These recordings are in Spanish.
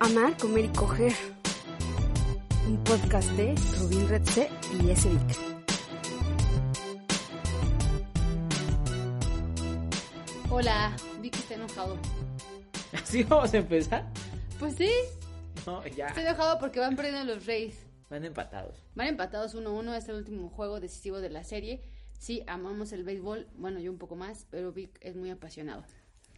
Amar, comer y coger. Un podcast de Rubín Redse y S. Vic. Hola, Vicky está enojado. ¿Así vamos a empezar? Pues sí, No, ya. estoy enojado porque van perdiendo los Rays. Van empatados. Van empatados 1-1, es el último juego decisivo de la serie. Sí, amamos el béisbol, bueno, yo un poco más, pero Vic es muy apasionado.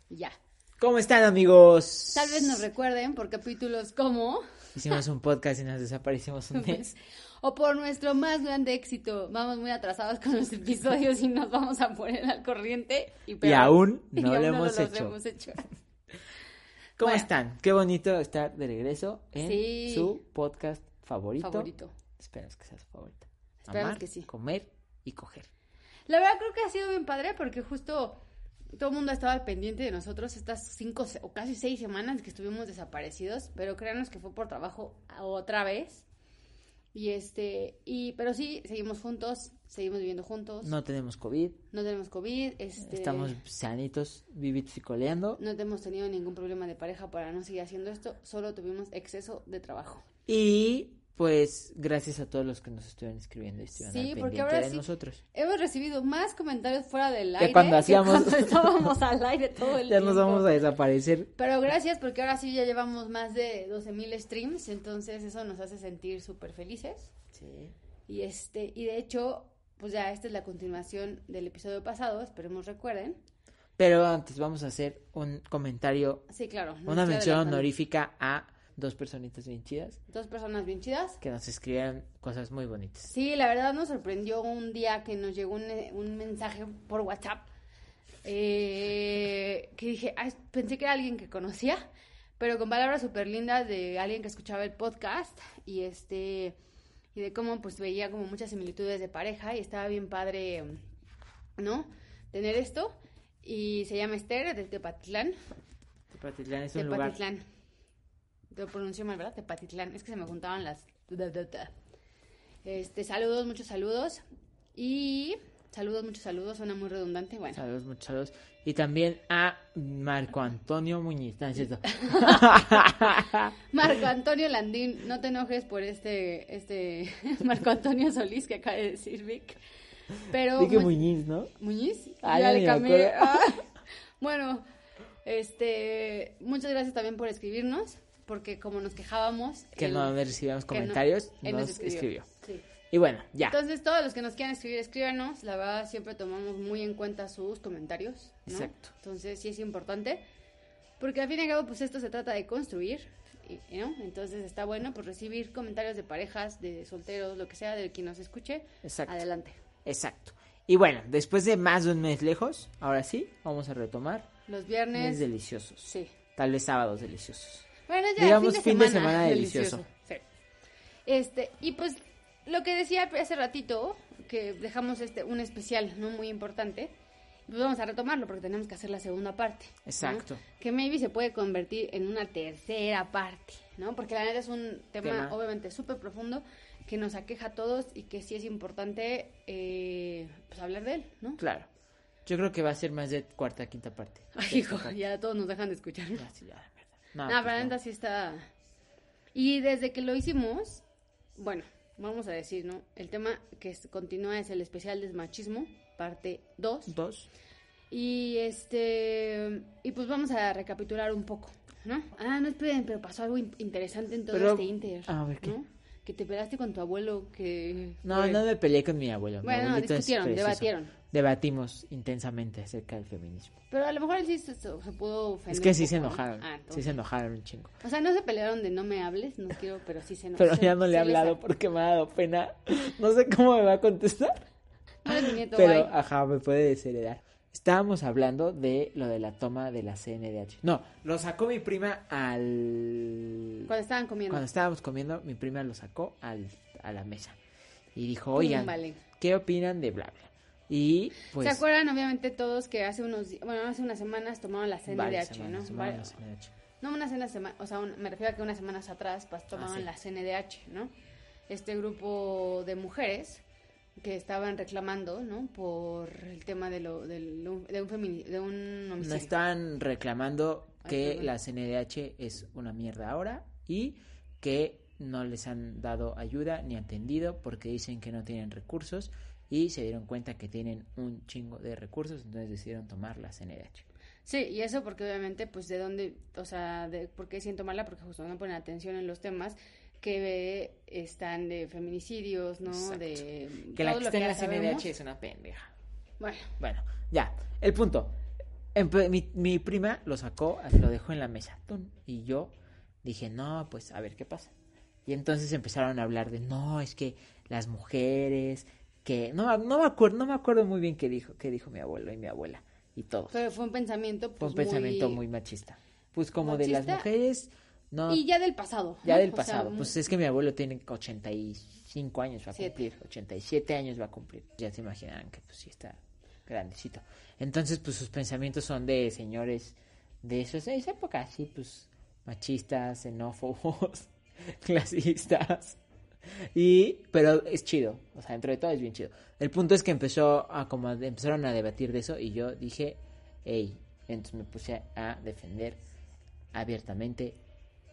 Ya. ¿Cómo están, amigos? Tal vez nos recuerden por capítulos como, Hicimos un podcast y nos desaparecimos un mes. o por nuestro más grande éxito. Vamos muy atrasados con los episodios y nos vamos a poner al corriente. Y, Y aún no y lo hemos hecho. hemos hecho. ¿Cómo Bueno. están? Qué bonito estar de regreso en Sí. su podcast favorito. Favorito. Esperemos que sea su favorito. Esperemos Amar, que sí. comer y coger. La verdad creo que ha sido bien padre porque justo todo el mundo estaba al pendiente de nosotros estas cinco o casi seis semanas que estuvimos desaparecidos, pero créanos que fue por trabajo otra vez. Y este, y, pero sí, seguimos juntos, seguimos viviendo juntos, no, No tenemos COVID. tenemos COVID, este, Estamos sanitos, vivificoleando. no hemos tenido ningún problema de pareja para no seguir haciendo esto, solo tuvimos exceso de trabajo. Y pues gracias a todos los que nos estuvieron escribiendo y estuvieron Sí, al porque ahora de sí- nosotros. Hemos recibido más comentarios fuera del Que aire cuando hacíamos- cuando estábamos al aire todo el Ya nos tiempo. vamos a desaparecer. Pero gracias porque ahora sí ya llevamos más de 12.000 streams, entonces eso nos hace sentir súper felices. Sí. Y este y de hecho, pues ya esta es la continuación del episodio pasado, esperemos recuerden. Pero antes vamos a hacer un comentario, Sí, claro. una mención honorífica a dos personitas bien chidas Dos personas bien chidas. que nos escribieron cosas muy bonitas. Sí, la verdad nos sorprendió un día que nos llegó un, un mensaje por WhatsApp eh, que dije, "Ay, pensé que era alguien que conocía, pero con palabras súper lindas de alguien que escuchaba el podcast y este y de cómo pues veía como muchas similitudes de pareja y estaba bien padre, ¿no? Tener esto y se llama Esther de Tepatitlán. Tepatitlán es un lugar. Tepatitlán. Te lo pronuncio mal, ¿verdad? Tepatitlán. Es que se me juntaban las... Este, saludos, muchos saludos. Y saludos, muchos saludos. Suena muy redundante. Bueno. Saludos, muchos saludos. Y también a Marco Antonio Muñiz. No, es cierto. Marco Antonio Landín, no te enojes por este, este Marco Antonio Solís que acaba de decir Vic. Pero Dije mu- Muñiz, ¿no? Muñiz, Ah, ya ya le cambié. Ah. Bueno, este, muchas gracias también por escribirnos, porque como nos quejábamos, Que él- no recibíamos que no- comentarios. él nos, nos escribió. escribió. Sí. Y bueno, ya. Entonces, todos los que nos quieran escribir, escríbanos. La verdad, siempre tomamos muy en cuenta sus comentarios. ¿no? Exacto. Entonces, sí es importante. Porque al fin y al cabo, pues esto se trata de construir. ¿no? Entonces, está bueno pues recibir comentarios de parejas, de solteros, lo que sea, de quien nos escuche. Exacto. Adelante. Exacto. Y bueno, después de más de un mes lejos, ahora sí, vamos a retomar. Los Mes viernes. deliciosos. Sí. Tal vez sábados deliciosos. Bueno, ya, Digamos, fin de semana, delicioso. Sí. Este, y pues lo que decía hace ratito, que dejamos este un especial no muy importante, pues vamos a retomarlo porque tenemos que hacer la segunda parte. ¿no? Exacto. Que maybe se puede convertir en una tercera parte, ¿no? Porque la neta es un tema, Tema. obviamente súper profundo que nos aqueja a todos y que sí es importante eh, pues hablar de él, ¿no? Claro. Yo creo que va a ser más de cuarta, quinta parte. Ay, hijo, ya todos nos dejan de escuchar. Ya, sí, ya. No, No, pues pero no. sí está. Y desde que lo hicimos, bueno, vamos a decir, ¿no? El tema que continúa es el especial desmachismo, parte 2. Dos. Y este. Y pues vamos a recapitular un poco, ¿no? Ah, no esperen, pero pasó algo in- interesante en todo Pero- este Inter. a ver, ¿qué? ¿no? Que te peleaste con tu abuelo, que. No, fue- no me peleé con mi abuelo. Mi Bueno, abuelito es discutieron, debatieron. Debatimos intensamente acerca del feminismo. Pero a lo mejor él sí se, se pudo ofender. Es que sí se ¿no? enojaron. Ah, sí se enojaron un chingo. O sea, no se pelearon de no me hables, no quiero, pero sí se enojaron. Pero ya no le he hablado porque me ha dado pena. No sé cómo me va a contestar. No eres mi nieto, Pero, bye. ajá, me puede desheredar. Estábamos hablando de lo de la toma de la CNDH. No, lo sacó mi prima al... Cuando estaban comiendo. Cuando estábamos comiendo, mi prima lo sacó al, a la mesa. Y dijo, oigan, vale. ¿qué opinan de bla, bla? Y pues... ¿Se acuerdan obviamente todos que hace unos, bueno, hace unas semanas tomaron la CNDH, semanas ¿no? CNDH. No unas cenas sema- o sea, un- me refiero a que unas semanas atrás pues, tomaban Ah, sí. la CNDH, ¿no? Este grupo de mujeres que estaban reclamando, ¿no? Por el tema de lo del- de un femini- de un No homicidio. están reclamando Ay, que la CNDH es una mierda ahora y que no les han dado ayuda ni atendido porque dicen que no tienen recursos y se dieron cuenta que tienen un chingo de recursos, entonces decidieron tomar la CNDH. Sí, y eso porque obviamente, pues, de dónde, o sea, de por qué siento mala, porque justo no ponen atención en los temas que eh, están de feminicidios, ¿no? Exacto. De Que la que está en la sabemos. CNDH es una pendeja. Bueno, Bueno, ya, el punto. Mi, mi prima lo sacó, lo dejó en la mesa. Y yo dije, no, pues a ver qué pasa. Y entonces empezaron a hablar de, no, es que las mujeres, que no, no me acuerdo, no me acuerdo muy bien qué dijo, qué dijo mi abuelo y mi abuela y todo. fue, fue un pensamiento, Fue pues, un pensamiento muy machista. Pues como de las mujeres, no, Y ya del pasado. ya ¿no? del O sea, pasado. pues es que mi abuelo tiene 85 años, va a Siete. cumplir. 87 años va a cumplir. Ya se imaginarán que pues sí está grandecito. Entonces, pues sus pensamientos son de señores de esos, esa época, así pues machistas, xenófobos, clasistas. Y, pero es chido, o sea, dentro de todo es bien chido. El punto es que empezó a como empezaron a debatir de eso y yo dije, hey, entonces me puse a defender abiertamente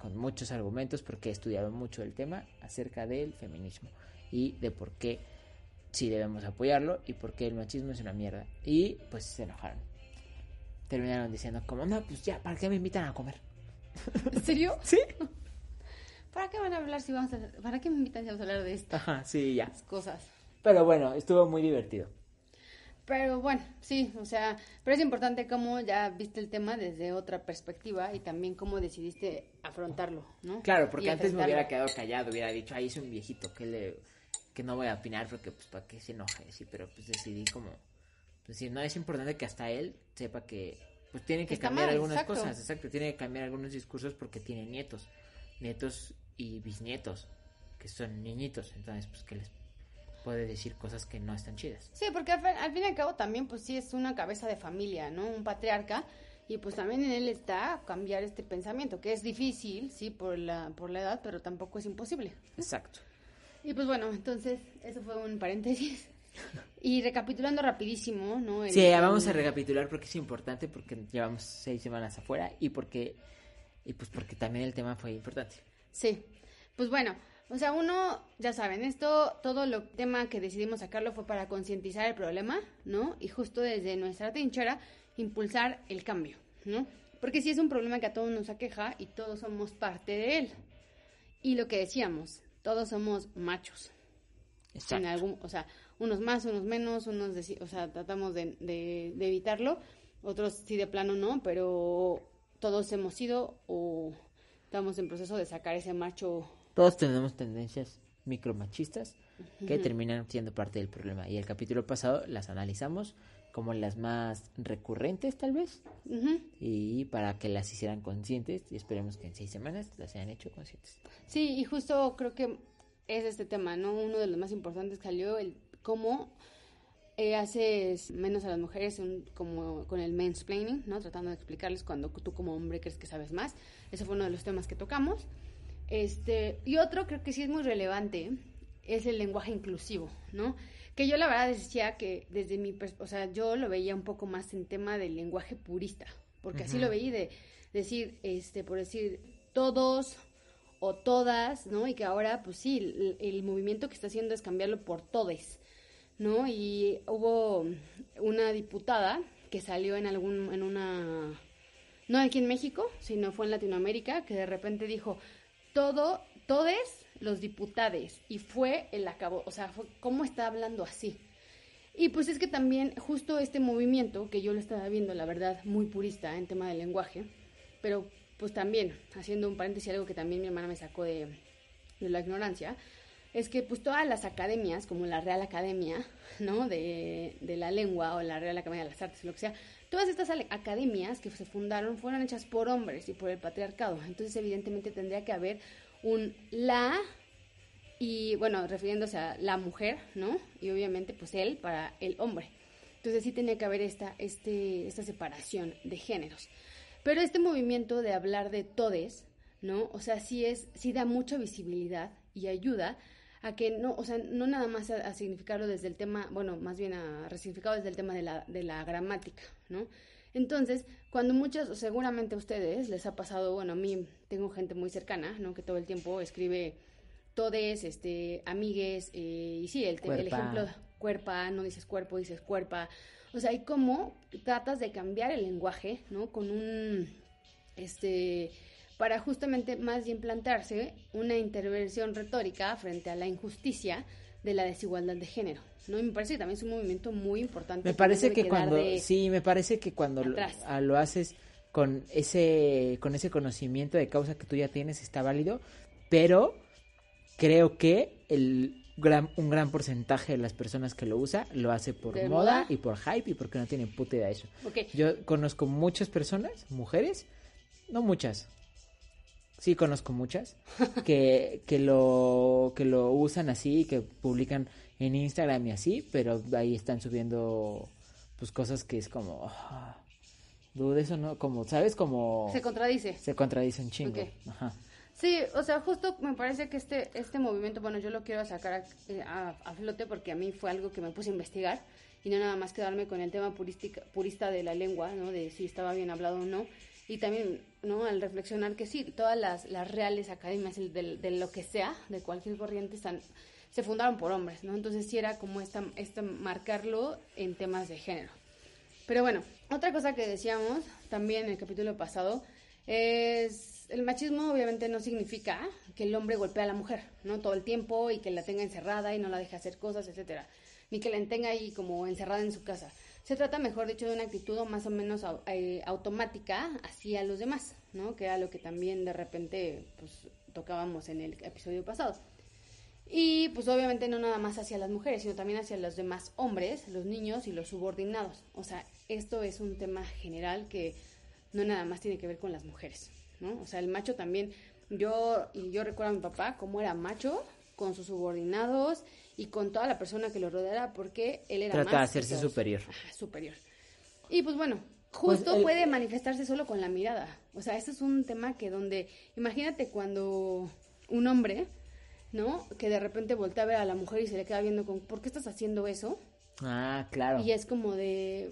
con muchos argumentos porque he estudiado mucho el tema acerca del feminismo y de por qué sí debemos apoyarlo y por qué el machismo es una mierda. Y pues se enojaron. Terminaron diciendo como, no, pues ya, ¿para qué me invitan a comer? ¿En serio? Sí. ¿Para qué van a hablar si vamos a... ¿Para qué me invitan si vamos a hablar de estas Ajá, sí, ya. cosas? Pero bueno, estuvo muy divertido. Pero bueno, sí, o sea, pero es importante cómo ya viste el tema desde otra perspectiva y también cómo decidiste afrontarlo, ¿no? Claro, porque Y antes me hubiera quedado callado, hubiera dicho, ahí es un viejito que le que no voy a opinar porque pues para que se enoje, sí, pero pues decidí como pues decir, no es importante que hasta él sepa que pues tiene que cambiar mal, algunas exacto. cosas, exacto, tiene que cambiar algunos discursos porque tiene nietos, nietos y bisnietos que son niñitos, entonces pues que les puede decir cosas que no están chidas. Sí, porque al, fin- al fin y al cabo también, pues sí es una cabeza de familia, ¿no? Un patriarca. Y pues también en él está cambiar este pensamiento, que es difícil, sí, por la, por la edad, pero tampoco es imposible. Exacto. Y pues bueno, entonces, eso fue un paréntesis. Y recapitulando rapidísimo, ¿no? El- Sí, ya vamos a recapitular porque es importante porque llevamos seis semanas afuera y porque y pues porque también el tema fue importante. Sí, pues bueno, o sea, uno, ya saben, esto, todo lo tema que decidimos sacarlo fue para concientizar el problema, ¿no? Y justo desde nuestra trinchera, impulsar el cambio, ¿no? Porque sí es un problema que a todos nos aqueja y todos somos parte de él. Y lo que decíamos, todos somos machos. Exacto. En algún, o sea, unos más, unos menos, unos, deci- o sea, tratamos de, de- de evitarlo, otros sí de plano no, pero todos hemos sido o estamos en proceso de sacar ese macho Todos tenemos tendencias micromachistas que terminan siendo parte del problema y el capítulo pasado las analizamos como las más recurrentes tal vez y para que las hicieran conscientes y esperemos que en seis semanas las hayan hecho conscientes. Sí, y justo creo que es este tema, ¿no? Uno de los más importantes salió el cómo eh, haces menos a las mujeres un- como con el mansplaining, ¿no? Tratando de explicarles cuando tú como hombre crees que sabes más. Ese fue uno de los temas que tocamos. Este, y otro creo que sí es muy relevante es el lenguaje inclusivo, ¿no? Que yo la verdad decía que desde mi, o sea, yo lo veía un poco más en tema del lenguaje purista, porque así lo veí de decir, este, por decir todos o todas, ¿no? Y que ahora, pues sí, el, el movimiento que está haciendo es cambiarlo por todes, ¿no? Y hubo una diputada que salió en algún, en una, no aquí en México, sino fue en Latinoamérica, que de repente dijo, todo, todes los diputades, y fue el acabo, o sea, fue, ¿cómo está hablando así? Y pues es que también justo este movimiento, que yo lo estaba viendo, la verdad, muy purista en tema del lenguaje, pero pues también, haciendo un paréntesis, algo que también mi hermana me sacó de, de la ignorancia, es que pues todas las academias, como la Real Academia, ¿no? De, de la Lengua o la Real Academia de las Artes, lo que sea, todas estas academias que se fundaron fueron hechas por hombres y por el patriarcado. Entonces, evidentemente, tendría que haber un la y, bueno, refiriéndose a la mujer, ¿no? Y obviamente, pues él para el hombre. Entonces, sí tenía que haber esta, este, esta separación de géneros. Pero este movimiento de hablar de todes, ¿no? O sea, sí es, sí da mucha visibilidad y ayuda a que no, o sea, no nada más a, a significarlo desde el tema, bueno, más bien a resignificarlo desde el tema de la, de la gramática, ¿no? Entonces, cuando muchos, seguramente a ustedes les ha pasado, bueno, a mí tengo gente muy cercana, ¿no? Que todo el tiempo escribe todes, este, amigues, eh, y sí, el, el ejemplo, cuerpa, no dices cuerpo, dices cuerpa. O sea, y cómo tratas de cambiar el lenguaje, ¿no? Con un, este, para justamente más bien plantearse una intervención retórica frente a la injusticia de la desigualdad de género, ¿no? Y me parece que también es un movimiento muy importante. Me parece que cuando, de- sí, me parece que cuando lo, atrás. a- lo haces con ese, con ese conocimiento de causa que tú ya tienes está válido, pero creo que el gran, un gran porcentaje de las personas que lo usa lo hace por ¿De moda, moda? y por hype y porque no tienen puta idea de eso. Yo conozco muchas personas, mujeres, no muchas, sí conozco muchas, que, que, lo, que lo usan así, que publican en Instagram y así, pero ahí están subiendo pues cosas que es como, ah, dude, eso no, como, ¿sabes? Como se contradice. se contradice un chingo. Ajá. Sí, o sea, justo me parece que este, este movimiento, bueno, yo lo quiero sacar a, eh, a- a flote porque a mí fue algo que me puse a investigar y no nada más quedarme con el tema purística, purista de la lengua, ¿no? De si estaba bien hablado o no. Y también, ¿no? Al reflexionar que sí, todas las, las reales academias de, de- lo que sea, de cualquier corriente, están, se fundaron por hombres, ¿no? Entonces sí era como esta, esta marcarlo en temas de género. Pero bueno, otra cosa que decíamos también en el capítulo pasado es el machismo obviamente no significa que el hombre golpee a la mujer, ¿no? Todo el tiempo y que la tenga encerrada y no la deje hacer cosas, etcétera, ni que la tenga ahí como encerrada en su casa. Se trata, mejor dicho, de una actitud más o menos eh, automática hacia los demás, ¿no? Que era lo que también de repente pues tocábamos en el episodio pasado. Y pues obviamente no nada más hacia las mujeres, sino también hacia los demás hombres, los niños y los subordinados. O sea, esto es un tema general que no nada más tiene que ver con las mujeres, ¿no? O sea, el macho también, yo, y yo recuerdo a mi papá cómo era macho con sus subordinados y con toda la persona que lo rodeara porque él era Trata de más hacerse superior. Superior. Y pues bueno, Pues justo el- puede manifestarse solo con la mirada. O sea, este es un tema que donde, imagínate cuando un hombre, ¿no? Que de repente voltea a ver a la mujer y se le queda viendo con, ¿por qué estás haciendo eso? Ah, claro. Y es como de,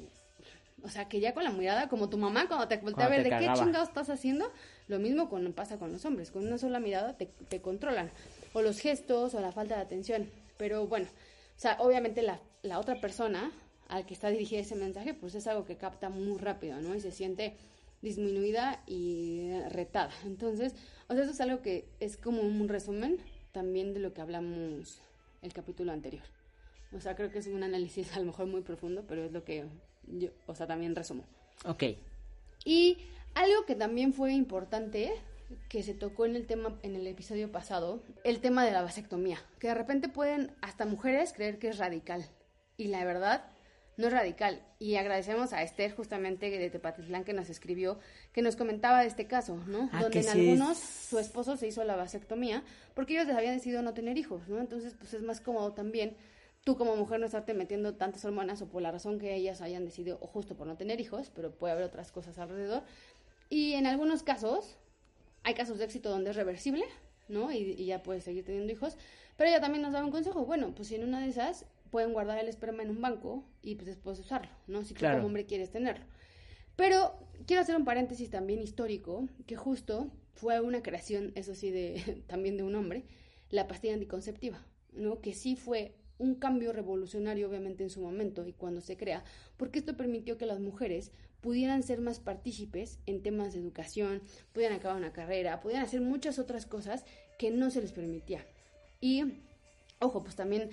o sea, que ya con la mirada, como tu mamá cuando te voltea Cuando a ver de qué chingados estás haciendo, lo mismo con, pasa con los hombres, con una sola mirada te, te controlan, o los gestos, o la falta de atención, pero bueno, o sea, obviamente la, la otra persona al que está dirigida ese mensaje, pues es algo que capta muy rápido, ¿no? Y se siente disminuida y retada. Entonces, o sea, eso es algo que es como un resumen también de lo que hablamos el capítulo anterior. O sea, creo que es un análisis a lo mejor muy profundo, pero es lo que yo, o sea, también resumo. Ok. Y algo que también fue importante que se tocó en el tema en el episodio pasado, el tema de la vasectomía, que de repente pueden hasta mujeres creer que es radical y la verdad no es radical y agradecemos a Esther justamente de Tepatitlán que nos escribió que nos comentaba de este caso, ¿no? Ah, Donde en sí es- algunos su esposo se hizo la vasectomía porque ellos habían decidido no tener hijos, ¿no? Entonces, pues es más cómodo también tú como mujer no estarte metiendo tantas hormonas o por la razón que ellas hayan decidido o justo por no tener hijos, pero puede haber otras cosas alrededor. Y en algunos casos, hay casos de éxito donde es reversible, ¿no? Y, y ya puedes seguir teniendo hijos. Pero ella también nos da un consejo. Bueno, pues si en una de esas pueden guardar el esperma en un banco y pues después usarlo, ¿no? Si tú Claro. como hombre quieres tenerlo. Pero quiero hacer un paréntesis también histórico, que justo fue una creación, eso sí, de, también de un hombre, la pastilla anticonceptiva, ¿no? Que sí fue un cambio revolucionario, obviamente, en su momento y cuando se crea, porque esto permitió que las mujeres pudieran ser más partícipes en temas de educación, pudieran acabar una carrera, pudieran hacer muchas otras cosas que no se les permitía. Y, ojo, pues también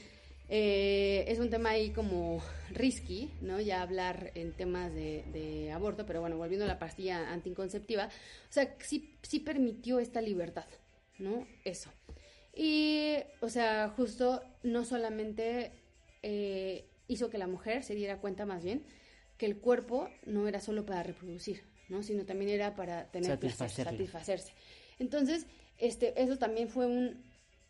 eh, es un tema ahí como risky, ¿no? Ya hablar en temas de, de aborto, pero bueno, volviendo a la pastilla anticonceptiva, o sea, sí, sí permitió esta libertad, ¿no? Eso. Y, o sea, justo no solamente eh, hizo que la mujer se diera cuenta más bien que el cuerpo no era solo para reproducir, ¿no? Sino también era para tener placer, Satisfacerle. satisfacerse. Entonces, este, eso también fue un,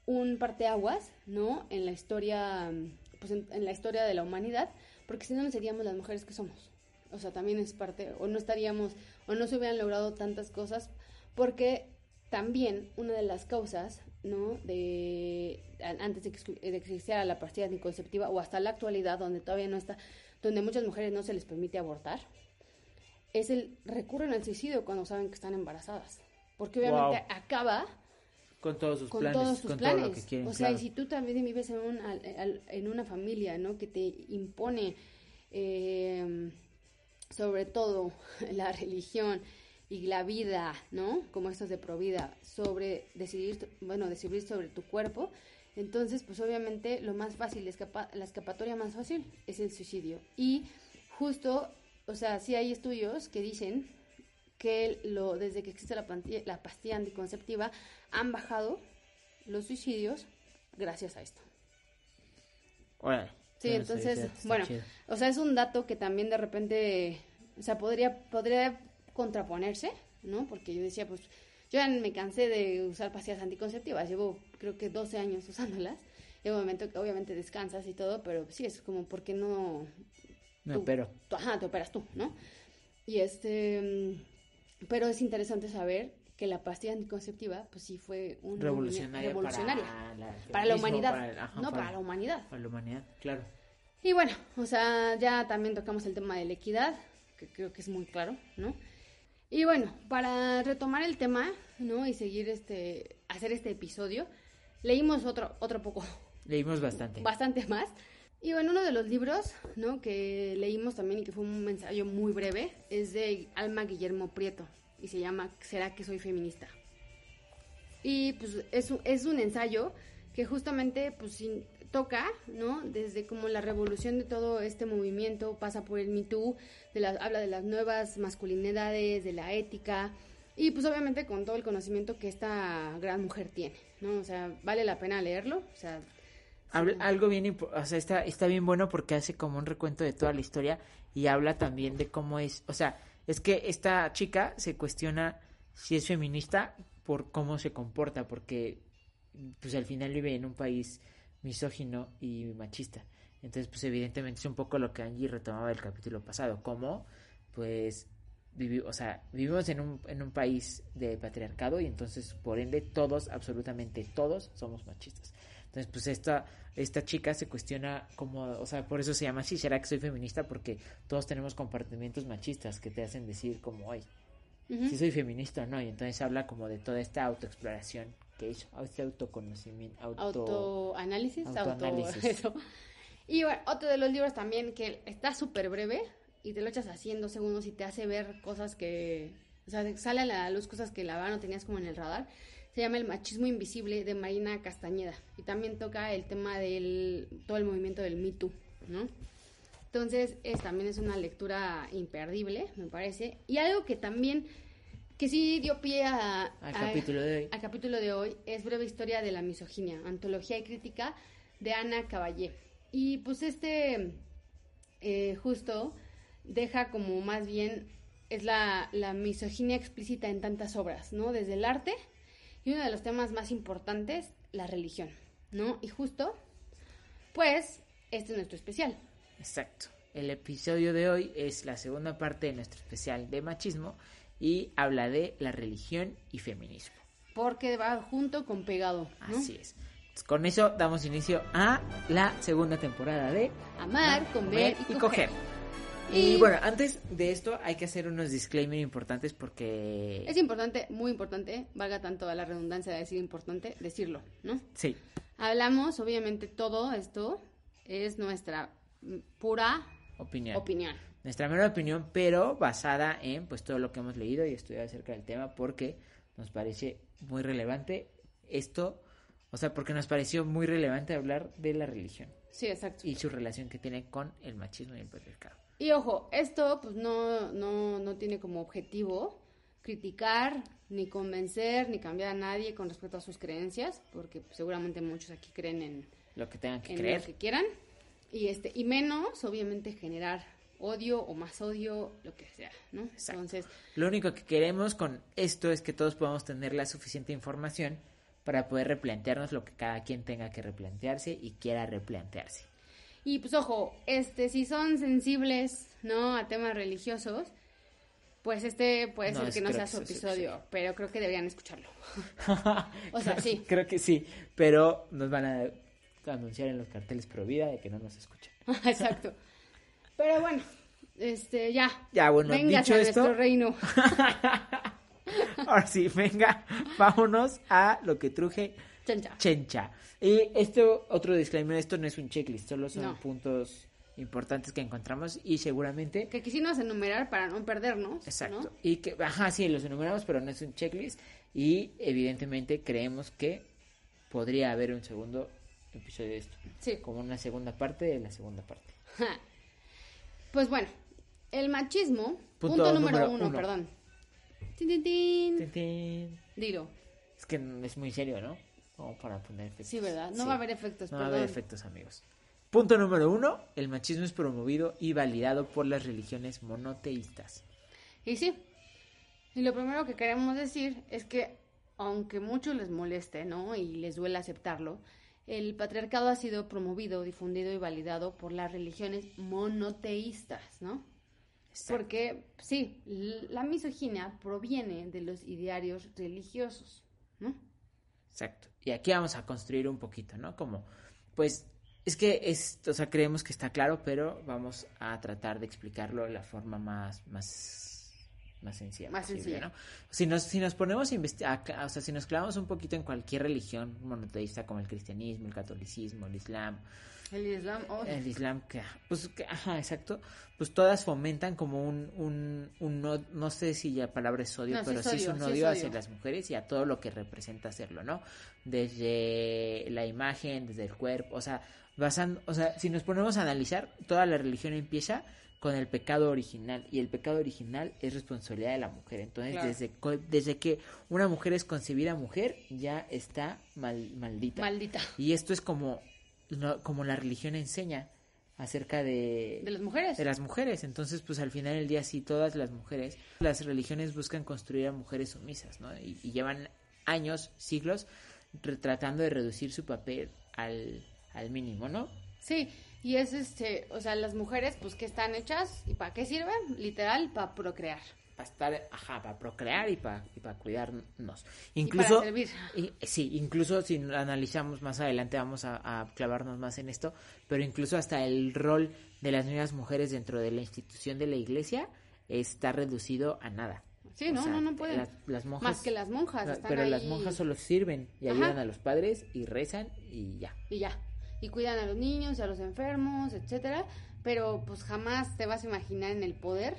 un parteaguas, ¿no? En la historia, pues en, en la historia de la humanidad, porque si no, no seríamos las mujeres que somos. O sea, también es parte, o no estaríamos, o no se hubieran logrado tantas cosas, porque también una de las causas, ¿no? De, an- antes de que, de que existiera la pastilla anticonceptiva, o hasta la actualidad, donde todavía no está, donde muchas mujeres no se les permite abortar, es el recurren al suicidio cuando saben que están embarazadas. Porque obviamente Wow. acaba Con todos sus con planes, todos sus con planes. todo lo que quieren. o sea, claro. y si tú también vives en, un, en una familia, ¿no? Que te impone eh, sobre todo la religión y la vida, ¿no? Como estos de provida, sobre decidir, bueno, decidir sobre tu cuerpo. Entonces, pues obviamente lo más fácil, la escapa- la escapatoria más fácil es el suicidio. Y justo, o sea, sí hay estudios que dicen que lo, desde que existe la, pastilla anticonceptiva han bajado los suicidios gracias a esto. Órale. Sí, Yo no sé, entonces, está- está bueno, chido. o sea, es un dato que también de repente, o sea, podría, podría contraponerse, ¿no? Porque yo decía, pues, yo ya me cansé de usar pastillas anticonceptivas, llevo creo que 12 años usándolas, llega un momento que obviamente descansas y todo, pero sí, es como, ¿por qué no No, tú- pero tú- ajá, te operas tú, ¿no? Y este, mm, pero es interesante saber que la pastilla anticonceptiva, pues sí fue un revolucionaria, revolucionaria para la, para humanidad, para el- ajá, no para la humanidad. para la humanidad, claro. Y bueno, o sea, ya también tocamos el tema de la equidad, que creo que es muy claro, ¿no? Y bueno, para retomar el tema, ¿no? Y seguir este, hacer este episodio, leímos otro, otro poco, Leímos bastante. bastante más. Y bueno, uno de los libros, ¿no? Que leímos también y que fue un ensayo muy breve, es de Alma Guillermo Prieto y se llama ¿Será que soy feminista? Y pues es, un- es un ensayo que justamente pues sin- toca, ¿no? Desde como la revolución de todo este movimiento, pasa por el Me Too, de las- habla de las nuevas masculinidades, de la ética, y pues obviamente con todo el conocimiento que esta gran mujer tiene, ¿no? O sea, vale la pena leerlo, o sea... Algo bien, o sea, está, está bien bueno porque hace como un recuento de toda la historia y habla también de cómo es, o sea, es que esta chica se cuestiona si es feminista por cómo se comporta, porque pues al final vive en un país misógino y machista. Entonces, pues evidentemente es un poco lo que Angie retomaba del capítulo pasado, cómo pues vivi- o sea, vivimos en un, en un país de patriarcado y entonces por ende todos, absolutamente todos somos machistas. Entonces, pues esta, esta chica se cuestiona como, o sea, por eso se llama así, ¿será que soy feminista? Porque todos tenemos comportamientos machistas que te hacen decir como, hoy si soy feminista o no, y entonces habla como de toda esta autoexploración este autoconocimiento, auto... autoanálisis, auto, autoanálisis. eso. Y bueno, otro de los libros también que está súper breve y te lo echas así en dos segundos y te hace ver cosas que, o sea, sale a la luz cosas que la verdad no tenías como en el radar. Se llama El machismo invisible de Marina Castañeda y también toca el tema del todo el movimiento del Me Too, ¿no? Entonces, es, también es una lectura imperdible, me parece. Y algo que también, que sí dio pie a, Al a- capítulo de hoy. al capítulo de hoy es Breve Historia de la Misoginia, Antología y Crítica de Ana Caballé. Y pues este, eh, justo, deja como más bien, es la, la misoginia explícita en tantas obras, ¿no? Desde el arte y uno de los temas más importantes, la religión, ¿no? Y justo, pues, este es nuestro especial. Exacto. El episodio de hoy es la segunda parte de nuestro especial de machismo y habla de la religión y feminismo. Porque va junto con pegado, ¿no? Así es. Con eso damos inicio a la segunda temporada de Amar, comer y, coger. Y Y- bueno, antes de esto hay que hacer unos disclaimers importantes porque... Es importante, muy importante, valga tanto a la redundancia de decir importante, decirlo, ¿no? Sí, Hablamos, obviamente todo esto es nuestra pura opinión. opinión. Nuestra mera opinión, pero basada en pues todo lo que hemos leído y estudiado acerca del tema porque nos parece muy relevante esto, o sea, porque nos pareció muy relevante hablar de la religión Sí, exacto. y su relación que tiene con el machismo y el patriarcado. Y ojo, esto pues no, no, no tiene como objetivo criticar, ni convencer, ni cambiar a nadie con respecto a sus creencias, porque seguramente muchos aquí creen en, Lo que tengan que en creer. lo que quieran. Y este, y menos, obviamente, generar odio o más odio, lo que sea, ¿no? Exacto. Entonces, Lo único que queremos con esto es que todos podamos tener la suficiente información para poder replantearnos lo que cada quien tenga que replantearse y quiera replantearse. Y pues ojo, este, si son sensibles, ¿no? A temas religiosos, pues este puede No, ser que no sea su episodio. pero creo que deberían escucharlo. O sea, sí. Creo que sí, pero nos van a anunciar en los carteles pro vida de que no nos escuchan. Exacto. Pero bueno, este, ya. Ya, bueno, Véngase dicho a esto- nuestro reino. Ahora sí, venga, vámonos a lo que truje Chancha. chencha. Y esto, otro disclaimer, esto no es un checklist, solo son No. puntos importantes que encontramos y seguramente... Que quisimos enumerar para no perdernos. Exacto. ¿no? Y que, ajá, sí, los enumeramos, pero no es un checklist. Y evidentemente creemos que podría haber un segundo episodio de esto. Sí. Como una segunda parte de la segunda parte. Pues bueno, el machismo, Punto punto, número, número uno, uno. perdón. Tin, tin, tin. Tin, tin. Dilo. Es que es muy serio, ¿no? Como para poner efectos. Sí, ¿verdad? No Sí. va a haber efectos, No va a haber efectos, amigos. Punto número uno. El machismo es promovido y validado por las religiones monoteístas. Y sí. Y lo primero que queremos decir es que, aunque mucho les moleste, ¿no? Y les duele aceptarlo, el patriarcado ha sido promovido, difundido y validado por las religiones monoteístas, ¿no? Porque, sí, la misoginia proviene de los idearios religiosos, ¿no? Exacto. Y aquí vamos a construir un poquito, ¿no? Como, pues, es que es, o sea, creemos que está claro, pero vamos a tratar de explicarlo de la forma más, más, más sencilla. Más posible, sencilla. ¿no? Si nos, si nos ponemos a investigar, o sea, si nos clavamos un poquito en cualquier religión monoteísta como el cristianismo, el catolicismo, el islam, El Islam, oh, el islam, que, pues, que, ajá, exacto, pues todas fomentan como un, un, un no, no sé si la palabra es odio, No, sí pero es sí es odio, un sí es odio hacia odio. las mujeres y a todo lo que representa hacerlo, ¿no? Desde la imagen, desde el cuerpo, o sea, basando, o sea, si nos ponemos a analizar, toda la religión empieza con el pecado original y el pecado original es responsabilidad de la mujer. Entonces, Claro. desde, desde que una mujer es concebida mujer, ya está mal, maldita. maldita. Y esto es como, no- como la religión enseña acerca de, De las mujeres. de las mujeres. Entonces, pues al final del día, sí, todas las mujeres, las religiones buscan construir a mujeres sumisas, ¿no? Y, y llevan años, siglos, tratando de reducir su papel al, al mínimo, ¿no? Sí, y es este, o sea, las mujeres, pues, ¿qué están hechas? ¿Y para qué sirven? Literal, para procrear. Para estar, ajá, para procrear y para, y para cuidarnos. Y Incluso, para servir. y- sí, incluso si analizamos más adelante vamos a, a clavarnos más en esto, pero incluso hasta el rol de las mismas mujeres dentro de la institución de la iglesia está reducido a nada. Sí, O no, sea, no, no pueden. Las, las monjas, Más que las monjas. están pero las monjas solo sirven y Ajá. ayudan a los padres y rezan y ya. Y ya. Y cuidan a los niños y a los enfermos, etcétera. Pero, pues, jamás te vas a imaginar en el poder,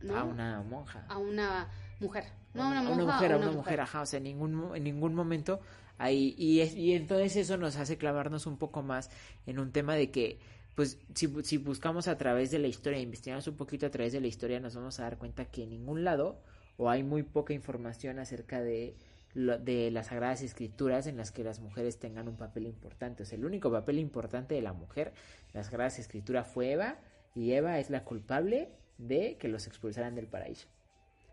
¿no? A una monja. A una mujer. No, una, a monja, mujer, a una mujer, ajá, o sea, en ningún, en ningún momento hay, y, es, y entonces eso nos hace clavarnos un poco más en un tema de que, pues, si, si buscamos a través de la historia, investigamos un poquito a través de la historia, nos vamos a dar cuenta que en ningún lado, o hay muy poca información acerca de, de las sagradas escrituras en las que las mujeres tengan un papel importante. O sea, el único papel importante de la mujer en las sagradas escrituras fue Eva, y Eva es la culpable de que los expulsaran del paraíso.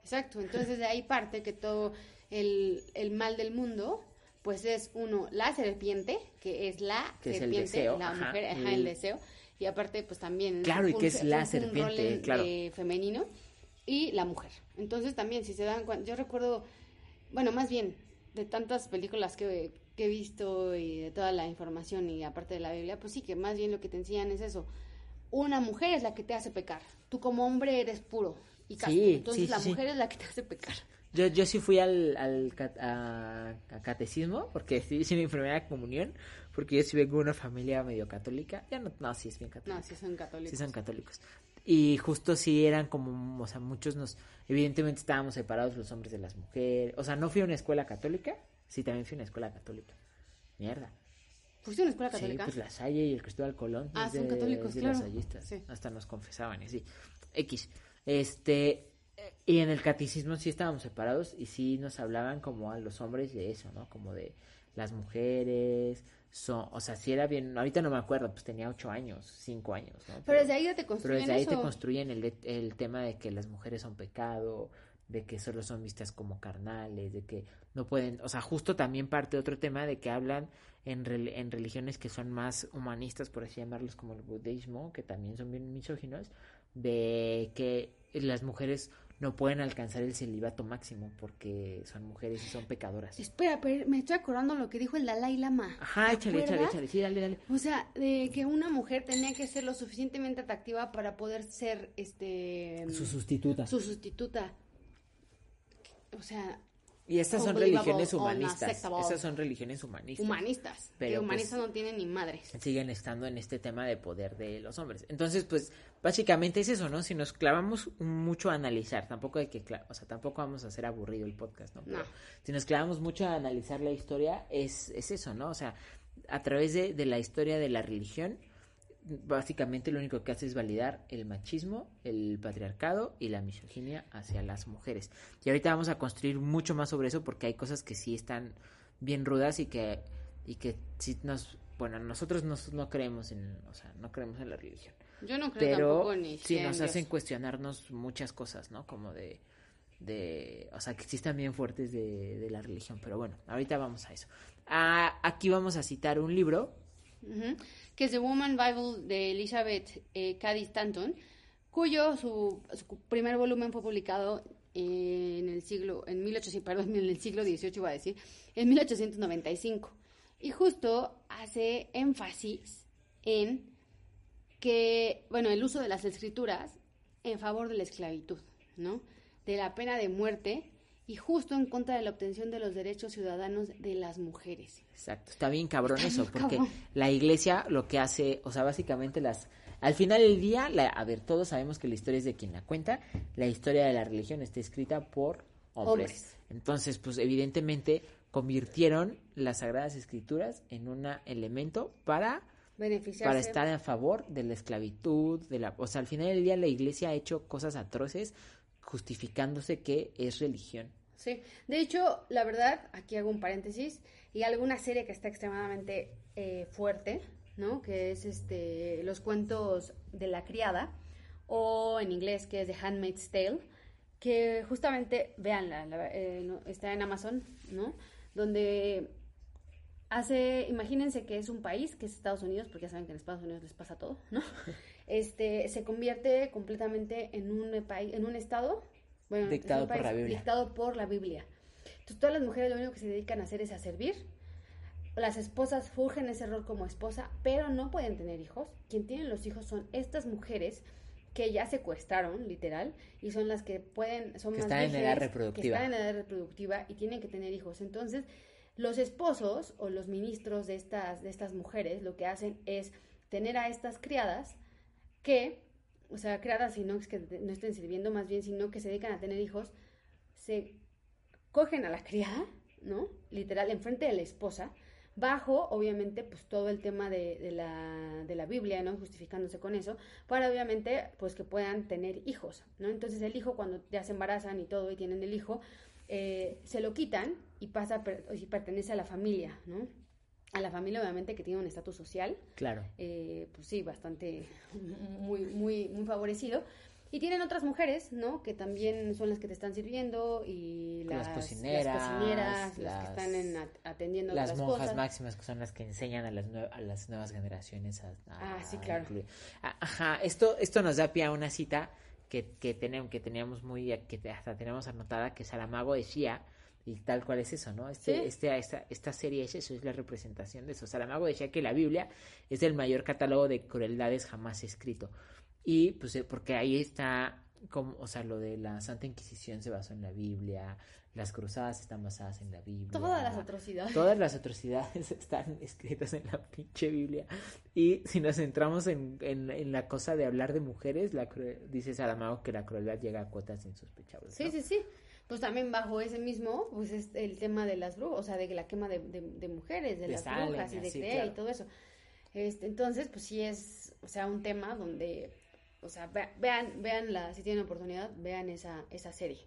Exacto, entonces de ahí parte que todo el, el mal del mundo, pues es uno, la serpiente, que es la Que es el serpiente, deseo, la ajá, mujer, ajá, el- el deseo, y aparte pues también Claro, y un- que es la un serpiente, rol claro. de femenino y la mujer. Entonces también, si se dan cuenta, yo recuerdo, bueno, más bien, de tantas películas que, que he visto y de toda la información y aparte de la Biblia, pues sí, que más bien lo que te enseñan es eso. Una mujer es la que te hace pecar. Tú como hombre eres puro y casto. Sí, Entonces sí, la sí, mujer es la que te hace pecar. Yo, yo sí fui al, al ca- a, a catecismo, porque sí hice mi primera comunión, porque yo sí vengo de una familia medio católica. Ya no, no, sí es bien católica. No, si son católicos. Sí son católicos. Y justo sí eran como, o sea, muchos nos, evidentemente estábamos separados los hombres de las mujeres. O sea, no fui a una escuela católica, sí también fui a una escuela católica. Mierda. ¿Fuiste a una escuela católica? Sí, pues la Salle y el Cristóbal Colón. Ah, son católicos, de claro. los sallistas. Sí. Hasta nos confesaban y así. X. Este. Y en el catecismo sí estábamos separados y sí nos hablaban como a los hombres de eso, ¿no? Como de las mujeres, son, o sea, si era bien, ahorita no me acuerdo, pues tenía ocho años, cinco años, ¿no? Pero, desde ahí ya te pero construyen desde ahí te construyen el, el tema de que las mujeres son pecado, de que solo son vistas como carnales, de que no pueden, o sea, justo también parte de otro tema de que hablan en, en religiones que son más humanistas, por así llamarlos, como el budismo, que también son bien misóginos, de que las mujeres no pueden alcanzar el celibato máximo porque son mujeres y son pecadoras. Espera, pero me estoy acordando lo que dijo el Dalai Lama. Ajá, ¿Te échale, échale, échale, sí, dale, dale. O sea, de que una mujer tenía que ser lo suficientemente atractiva para poder ser este Su sustituta. su sustituta. O sea, Y estas son religiones humanistas. Estas son religiones humanistas. humanistas. Pero, que humanistas pues, no tienen ni madres. siguen estando en este tema de poder de los hombres. Entonces, pues, básicamente es eso, ¿no? Si nos clavamos mucho a analizar, tampoco hay que, o sea, tampoco vamos a hacer aburrido el podcast, ¿no? Pero No. Si nos clavamos mucho a analizar la historia, es, es eso, ¿no? O sea, a través de, de la historia de la religión, básicamente lo único que hace es validar el machismo, el patriarcado y la misoginia hacia las mujeres. Y ahorita vamos a construir mucho más sobre eso porque hay cosas que sí están bien rudas y que y que sí nos bueno, nosotros nos- no creemos en, o sea, no creemos en la religión, Yo no creo pero tampoco ni sí en nos hacen cuestionarnos muchas cosas, ¿no? Como de de, o sea, que sí están bien fuertes de, de la religión, pero bueno, ahorita vamos a eso. Ah, aquí vamos a citar un libro que es The Woman Bible de Elizabeth eh, Cady Stanton, cuyo su, su primer volumen fue publicado en el siglo, en 1800, perdón, en el siglo XVIII iba a decir, en 1895. Y justo hace énfasis en que, bueno, el uso de las escrituras en favor de la esclavitud, ¿no? De la pena de muerte y justo en contra de la obtención de los derechos ciudadanos de las mujeres. Exacto, está bien cabrón Está eso, bien porque cabrón. la iglesia lo que hace, o sea, básicamente las... Al final del día, la- a ver, todos sabemos que la historia es de quien la cuenta, la historia de la religión está escrita por hombres. Hombres. Entonces, pues evidentemente convirtieron las Sagradas Escrituras en un elemento para, Beneficiarse. para estar a favor de la esclavitud, de la... O sea, al final del día la iglesia ha hecho cosas atroces justificándose que es religión. Sí, de hecho, la verdad, aquí hago un paréntesis, y alguna serie que está extremadamente eh, fuerte, ¿no? Que es este Los cuentos de la criada, o en inglés que es The Handmaid's Tale, que justamente, véanla, la- eh, no- está en Amazon, ¿no? Donde hace, imagínense que es un país, que es Estados Unidos, porque ya saben que en Estados Unidos les pasa todo, ¿no? Este, se convierte completamente en un país, en un estado, bueno, Dictado un por la Biblia. dictado por la Biblia. Entonces todas las mujeres lo único que se dedican a hacer es a servir. Las esposas furgen ese rol como esposa, pero no pueden tener hijos. Quien tienen los hijos son estas mujeres que ya secuestraron, literal, y son las que pueden, son Que más están en edad reproductiva. Que están en edad reproductiva y tienen que tener hijos. Entonces, los esposos o los ministros de estas, de estas mujeres lo que hacen es tener a estas criadas que, o sea, criadas y no es que no estén sirviendo más bien, sino que se dedican a tener hijos, se cogen a la criada, ¿no? Literal, enfrente de la esposa, bajo, obviamente, pues todo el tema de, de la, de la Biblia, ¿no? Justificándose con eso, para obviamente, pues que puedan tener hijos, ¿no? Entonces el hijo, cuando ya se embarazan y todo y tienen el hijo, eh, se lo quitan y pasa, per- y pertenece a la familia, ¿no? A la familia, obviamente, que tiene un estatus social, Claro. eh, pues sí, bastante, muy, muy, muy favorecido. Y tienen otras mujeres, ¿no? Que también son las que te están sirviendo y Las las, cocineras, las, cocineras, las las- que están en at- atendiendo Las otras monjas cosas. máximas que son las que enseñan a las, nue- a las nuevas generaciones a, a- Ah, sí, claro. incluir. Ah, Ajá, esto, esto nos da pie a una cita que, que, tenemos, que teníamos muy, que hasta tenemos anotada, que Saramago decía, y tal cual es eso, ¿no? Este, Sí. este, esta, esta serie es eso, es la representación de eso. Saramago decía que la Biblia es el mayor catálogo de crueldades jamás escrito. Y pues eh, porque ahí está, como, o sea, lo de la Santa Inquisición se basó en la Biblia, las cruzadas están basadas en la Biblia. Todas las atrocidades. Todas las atrocidades están escritas en la pinche Biblia. Y si nos centramos en, en, en la cosa de hablar de mujeres, la dice Saramago que la crueldad llega a cuotas insospechables. Sí, sí, sí. Pues también bajo ese mismo, pues es el tema de las brujas, o sea, de la quema de, de- de mujeres, de, las brujas y de claro. y todo eso. Este, entonces, pues sí es, o sea, un tema donde, o sea, ve- vean, vean la, si tienen oportunidad, vean esa, esa serie.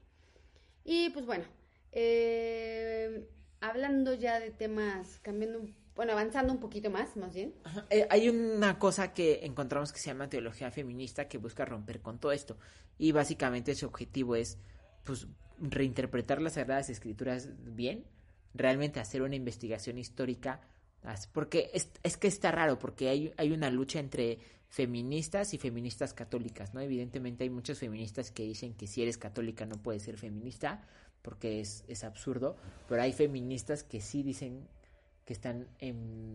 Y pues bueno, eh, hablando ya de temas, cambiando, un- bueno, avanzando un poquito más, más bien. Ajá. Eh, hay una cosa que encontramos que se llama teología feminista que busca romper con todo esto. Y básicamente su objetivo es pues reinterpretar las Sagradas Escrituras bien, realmente hacer una investigación histórica. Porque es, es que está raro, porque hay, hay una lucha entre feministas y feministas católicas, ¿no? Evidentemente hay muchas feministas que dicen que si eres católica no puedes ser feminista, porque es, es absurdo, pero hay feministas que sí dicen que están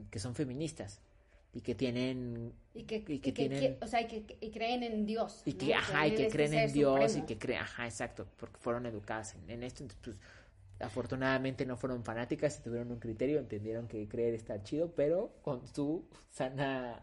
que son feministas y que tienen Y que, Y que y que tienen- o sea, y que, y creen en Dios. y ¿no? que ajá y que creen en Dios supremo. y que creen ajá exacto porque fueron educadas en, en esto entonces pues afortunadamente no fueron fanáticas y tuvieron un criterio entendieron que creer está chido pero con su sana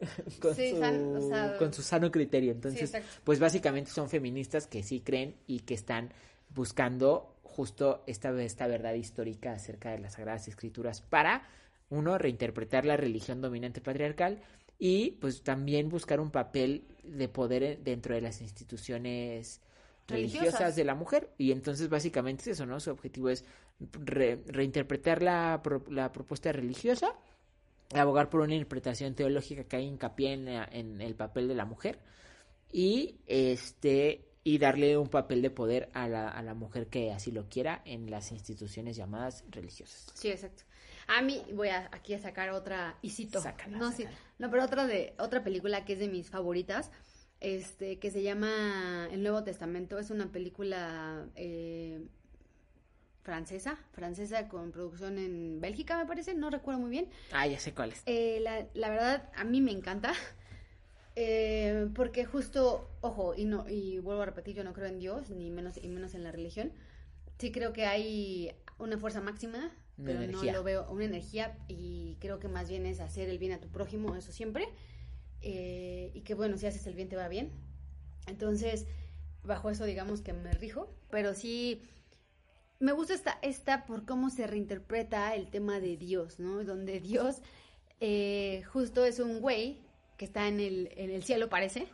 con, Sí, su, san- o sea, con su sano criterio entonces pues básicamente son feministas que sí creen y que están buscando justo esta, esta verdad histórica acerca de las Sagradas Escrituras para, uno, reinterpretar la religión dominante patriarcal y pues también buscar un papel de poder en- dentro de las instituciones religiosas, Religiosas. de la mujer. Y entonces básicamente es eso, ¿no? Su objetivo es re- reinterpretar la, pro- la propuesta religiosa, abogar por una interpretación teológica que haga hincapié en, en el papel de la mujer y este y darle un papel de poder a la, a la mujer que así lo quiera en las instituciones llamadas religiosas. Sí, exacto. A mí voy a, aquí a sacar otra, y cito, Sácala, no, sí, no, pero otra de otra película que es de mis favoritas, este, que se llama El Nuevo Testamento, es una película eh, francesa, francesa con producción en Bélgica, me parece, no recuerdo muy bien. Ah, ya sé cuál es. Eh, la, la verdad, a mí me encanta. eh, porque justo, ojo, y no, y vuelvo a repetir, yo no creo en Dios, ni menos, y menos en la religión. Sí creo que hay una fuerza máxima, pero energía. no lo veo, una energía, y creo que más bien es hacer el bien a tu prójimo, eso siempre. Eh, y que bueno, si haces el bien te va bien. Entonces, bajo eso digamos que me rijo, pero sí me gusta esta, esta por cómo se reinterpreta el tema de Dios, ¿no? Donde Dios eh, justo es un güey que está en el, en el cielo, parece,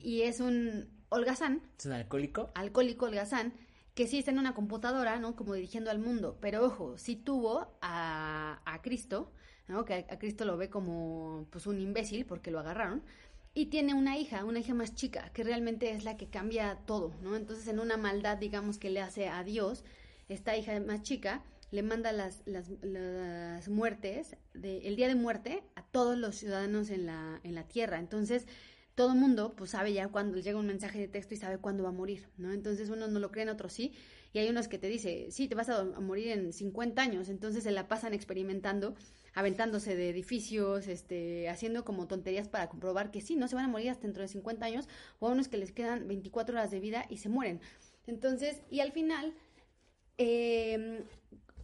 y es un holgazán, ¿Es un alcohólico? alcohólico holgazán, que sí está en una computadora, ¿no? Como dirigiendo al mundo, pero ojo, sí tuvo a, a Cristo, ¿no? Que a, Cristo lo ve como pues un imbécil porque lo agarraron. Y tiene una hija, una hija más chica, que realmente es la que cambia todo, ¿no? Entonces, en una maldad, digamos, que le hace a Dios, esta hija más chica le manda las, las, las muertes, de, el día de muerte, a todos los ciudadanos en la, en la tierra. Entonces, todo mundo pues sabe ya cuando llega un mensaje de texto y sabe cuándo va a morir, ¿no? Entonces unos no lo creen, otros sí, y hay unos que te dice, sí, te vas a, a morir en 50 años, entonces se la pasan experimentando, aventándose de edificios, este, haciendo como tonterías para comprobar que sí, no se van a morir hasta dentro de 50 años, o a unos que les quedan 24 horas de vida y se mueren. Entonces, y al final, eh,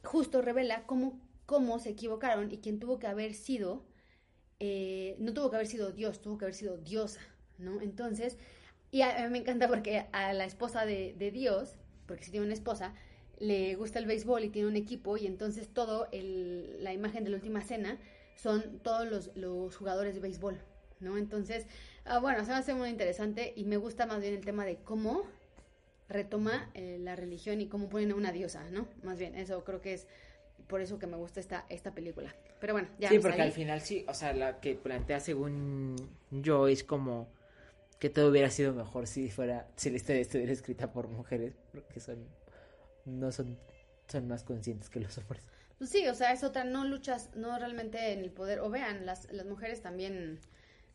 justo revela cómo, cómo se equivocaron y quién tuvo que haber sido eh, no tuvo que haber sido Dios, tuvo que haber sido diosa, ¿no? Entonces, y a, mí me encanta porque a la esposa de, de Dios, porque si tiene una esposa, le gusta el béisbol y tiene un equipo y entonces todo, el, la imagen de la última cena son todos los, los jugadores de béisbol, ¿no? Entonces, ah, bueno, se me hace muy interesante y me gusta más bien el tema de cómo retoma eh, la religión y cómo ponen a una diosa, ¿no? Más bien, eso creo que es por eso que me gusta esta, esta película. Pero bueno, ya sí, porque salí. al final sí, o sea, la que plantea según yo es como que todo hubiera sido mejor si fuera, si la historia estuviera escrita por mujeres, porque son, no son, son más conscientes que los hombres. Pues sí, o sea, es otra, no luchas, no realmente en el poder, o vean, las, las mujeres también,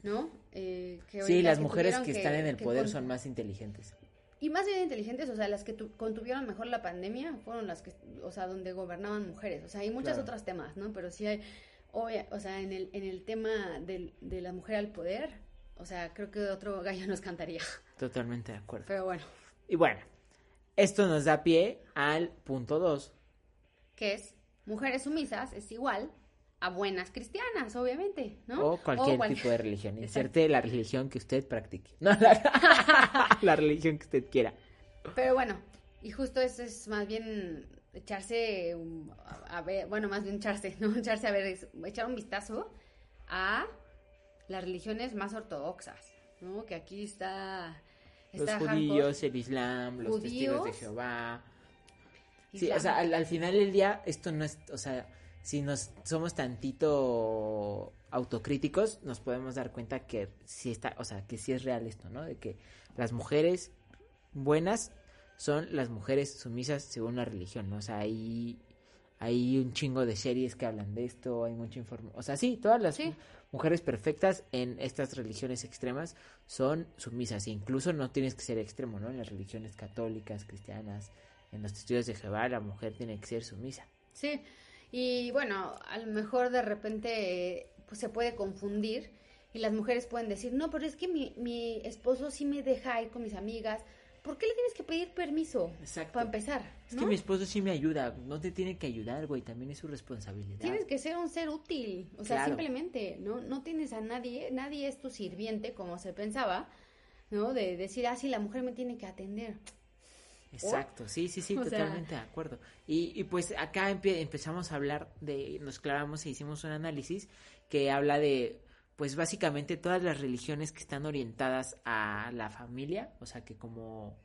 ¿no? Eh, que Sí, las mujeres que, están en el poder con- son más inteligentes. Y más bien inteligentes, o sea, las que tu- contuvieron mejor la pandemia fueron las que, o sea, donde gobernaban mujeres, o sea, hay muchos Claro. otros temas, ¿no? Pero sí hay, obvia- o sea, en el, en el tema del, de la mujer al poder, o sea, creo que otro gallo nos cantaría, Totalmente de acuerdo. pero bueno, Y bueno, esto nos da pie al punto 2. que es, mujeres sumisas es igual a buenas cristianas, obviamente, ¿no? O cualquier cual- tipo de religión. Inserte la religión que usted practique. No, la, la religión que usted quiera. Pero bueno, y justo eso es más bien echarse a, ver, bueno, más bien echarse, ¿no? Echarse a ver, es echar un vistazo a las religiones más ortodoxas, ¿no? Que aquí está... Los judíos, hardcore. el islam, los testigos de Judíos, Jehová. Sí, o sea, al, al final del día, esto no es, o sea, si nos somos tantito autocríticos, nos podemos dar cuenta que sí está, o sea, que sí es real esto, ¿no? De que las mujeres buenas son las mujeres sumisas según la religión, ¿no? O sea, hay, hay un chingo de series que hablan de esto, hay mucha información, o sea, sí, todas las Sí. mujeres perfectas en estas religiones extremas son sumisas, e incluso no tienes que ser extremo, ¿no? En las religiones católicas, cristianas, en los testigos de Jehová, la mujer tiene que ser sumisa. Sí, y bueno, a lo mejor de repente eh, pues se puede confundir y las mujeres pueden decir, no, pero es que mi, mi esposo sí me deja ir con mis amigas. ¿Por qué le tienes que pedir permiso? Exacto. Para empezar. Es ¿no? que mi esposo sí me ayuda, no te tiene que ayudar, güey, también es su responsabilidad. Tienes que ser un ser útil, o sea, Claro. simplemente, ¿no? No tienes a nadie, nadie es tu sirviente como se pensaba, ¿no? De decir, ah, sí, la mujer me tiene que atender. Exacto, sí, sí, sí, O sea- totalmente de acuerdo. Y, y pues acá empe- empezamos a hablar de, nos clavamos e hicimos un análisis que habla de, pues básicamente todas las religiones que están orientadas a la familia, o sea que como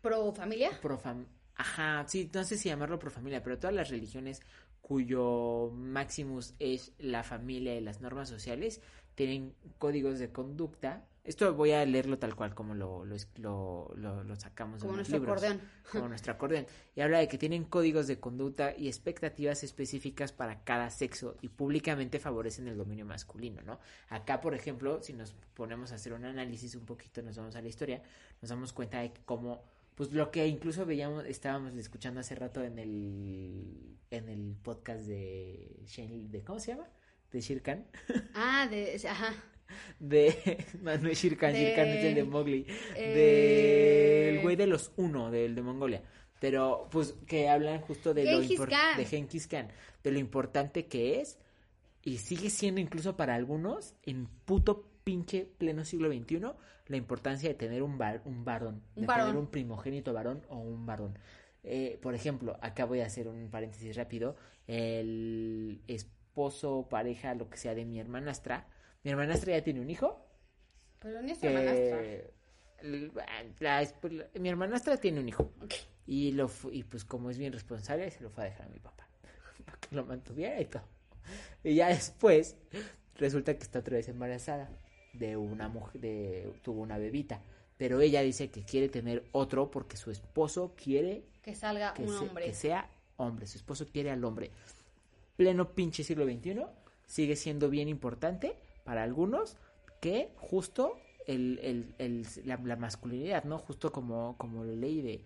Pro familia. pro fam- ajá, sí, no sé si llamarlo pro familia, pero todas las religiones cuyo maximus es la familia y las normas sociales tienen códigos de conducta. Esto voy a leerlo tal cual como lo, lo, lo, sacamos Como de los nuestro libros. acordeón. Como nuestro acordeón. Y habla de que tienen códigos de conducta y expectativas específicas para cada sexo y públicamente favorecen el dominio masculino, ¿no? Acá, por ejemplo, si nos ponemos a hacer un análisis un poquito, nos vamos a la historia, nos damos cuenta de que cómo pues lo que incluso veíamos, estábamos escuchando hace rato en el en el podcast de Shane, de ¿cómo se llama? De Shirkan, Ah, de, ajá. De no, es Shirkan, De- Shirkan es el de Mowgli, Eh, del güey de los uno, del de Mongolia. Pero pues que hablan justo de Genghis lo Khan. de Genghis Khan, de lo importante que es y sigue siendo incluso para algunos en puto pinche pleno siglo XXI la importancia de tener un, var- un varón, Un de varón. tener un primogénito varón o un varón. Eh, por ejemplo, acá voy a hacer un paréntesis rápido. El esposo, pareja, lo que sea de mi hermanastra. Mi hermanastra ya tiene un hijo. Pero ni es hermanastra. que la esp- la- mi hermanastra tiene un hijo. Y, lo y pues como es bien responsable, se lo fue a dejar a mi papá. Para que lo mantuviera y todo. Y ya después, resulta que está otra vez embarazada de una mujer, de, tuvo una bebita. Pero ella dice que quiere tener otro porque su esposo quiere Que salga que, un se- hombre. que sea hombre. Su esposo quiere al hombre. Pleno pinche siglo XXI sigue siendo bien importante para algunos que justo el, el- el- la, la masculinidad, ¿no? Justo como, como la ley de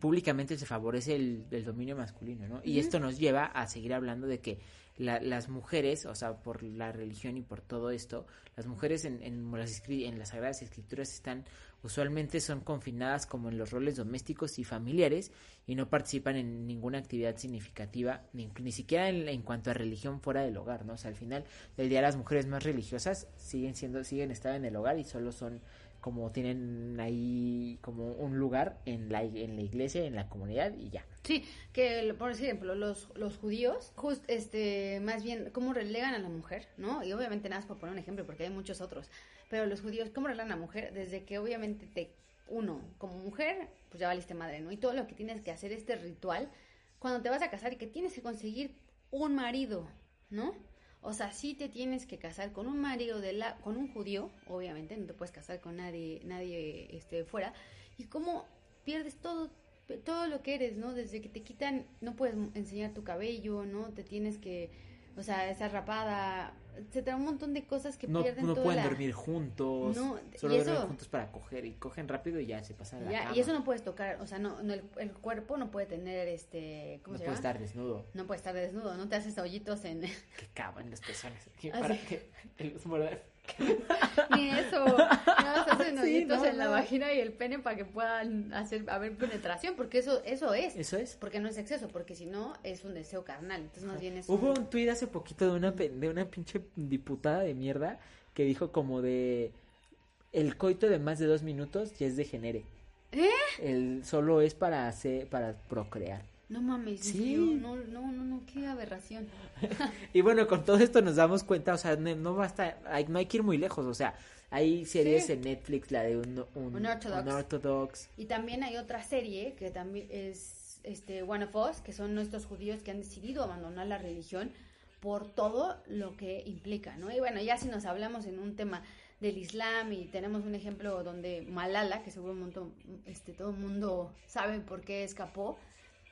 públicamente se favorece el, el dominio masculino, ¿no? Y esto nos lleva a seguir hablando de que la- las mujeres, o sea, por la religión y por todo esto, las mujeres en, en, las, en las sagradas escrituras están usualmente son confinadas como en los roles domésticos y familiares y no participan en ninguna actividad significativa, ni, ni siquiera en, en cuanto a religión fuera del hogar, ¿no? O sea, al final del día las mujeres más religiosas siguen siendo, siguen estando en el hogar y solo son como tienen ahí como un lugar en la, en la iglesia, en la comunidad y ya. Sí, que por ejemplo, los, los judíos, just, este, más bien, cómo relegan a la mujer, ¿no? Y obviamente nada más por poner un ejemplo, porque hay muchos otros. Pero los judíos, ¿cómo relegan a la mujer? Desde que obviamente te, uno, como mujer, pues ya valiste madre, ¿no? Y todo lo que tienes que hacer, este ritual, cuando te vas a casar y que tienes que conseguir un marido, ¿no? O sea, sí te tienes que casar con un marido de la, con un judío, obviamente, no te puedes casar con nadie, nadie este, fuera. Y cómo pierdes todo, todo lo que eres, ¿no? Desde que te quitan, no puedes enseñar tu cabello, ¿no? Te tienes que, o sea, estar rapada, etcétera, un montón de cosas que No, pierden no toda pueden la- dormir juntos, No, solo y duermen eso- juntos para coger y cogen rápido y ya se pasan a la Ya, cama. y eso no puedes tocar, o sea, no, no el, el cuerpo no puede tener, este, ¿cómo No se puede estar desnudo. No puede estar desnudo, no te haces hoyitos en... Que caban las personas Ah, para que el muerda- Ni eso. Nada más hacen Sí, hoyitos no, en la vagina y el pene para que puedan hacer haber penetración, porque eso eso es. Eso es. Porque no es exceso, porque si no es un deseo carnal. Entonces más bien es Hubo un- un tuit hace poquito de una, de una pinche diputada de mierda que dijo como de el coito de más de dos minutos ya es de genere. ¿Eh? El solo es para hacer, para procrear. No mames, ¿en Sí. No, no, no, no, qué aberración. Y bueno, con todo esto nos damos cuenta, o sea, no, no basta, hay, no hay que ir muy lejos, o sea, hay series Sí. en Netflix, la de un, un, Unorthodox. Unorthodox. Y también hay otra serie que también es este One of Us, que son nuestros judíos que han decidido abandonar la religión por todo lo que implica, ¿no? Y bueno, ya si nos hablamos en un tema del Islam y tenemos un ejemplo donde Malala, que seguro un montón, este, todo el mundo sabe por qué escapó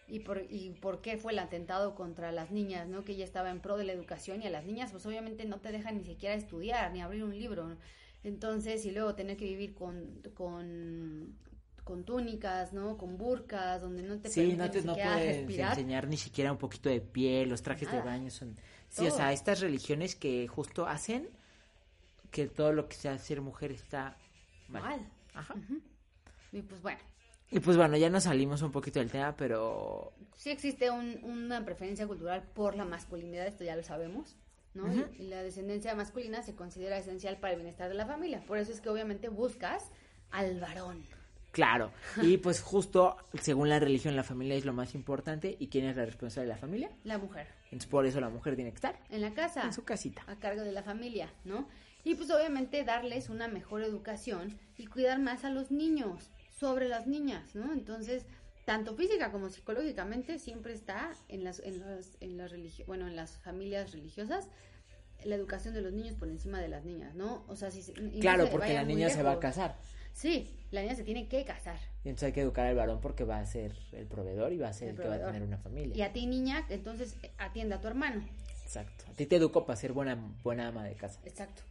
y por, y por qué fue el atentado contra las niñas, ¿no? Que ella estaba en pro de la educación y a las niñas pues obviamente no te dejan ni siquiera estudiar ni abrir un libro, ¿no? Entonces, y luego tener que vivir con, con, con túnicas, ¿no? Con burcas, donde no te Sí, no te no puedes respirar. enseñar ni siquiera un poquito de piel, los trajes de baño son... Sí, o sea, estas religiones que justo hacen que todo lo que sea ser mujer está mal. Mal. Ajá. Y pues bueno, Y pues bueno, ya nos salimos un poquito del tema, pero sí existe un- una preferencia cultural por la masculinidad, esto ya lo sabemos, ¿no? Y- y, la descendencia masculina se considera esencial para el bienestar de la familia. Por eso es que obviamente buscas al varón. claro. Y pues justo según la religión la familia es lo más importante y quién es la responsable de la familia. La mujer. Entonces por eso la mujer tiene que estar En la casa. en su casita. a cargo de la familia, ¿no? Y pues obviamente darles una mejor educación y cuidar más a los niños sobre las niñas, ¿no? Entonces, tanto física como psicológicamente siempre está en las en las en las bueno, en las familias religiosas la educación de los niños por encima de las niñas, ¿no? O sea, si no Claro, se porque la niña se va a casar. Sí, la niña se tiene que casar. Y entonces hay que educar al varón porque va a ser el proveedor y va a ser El el, que va a tener una familia. Y a ti niña, entonces atiende a tu hermano. Exacto. A ti te educo para ser buena, buena ama de casa. Exacto.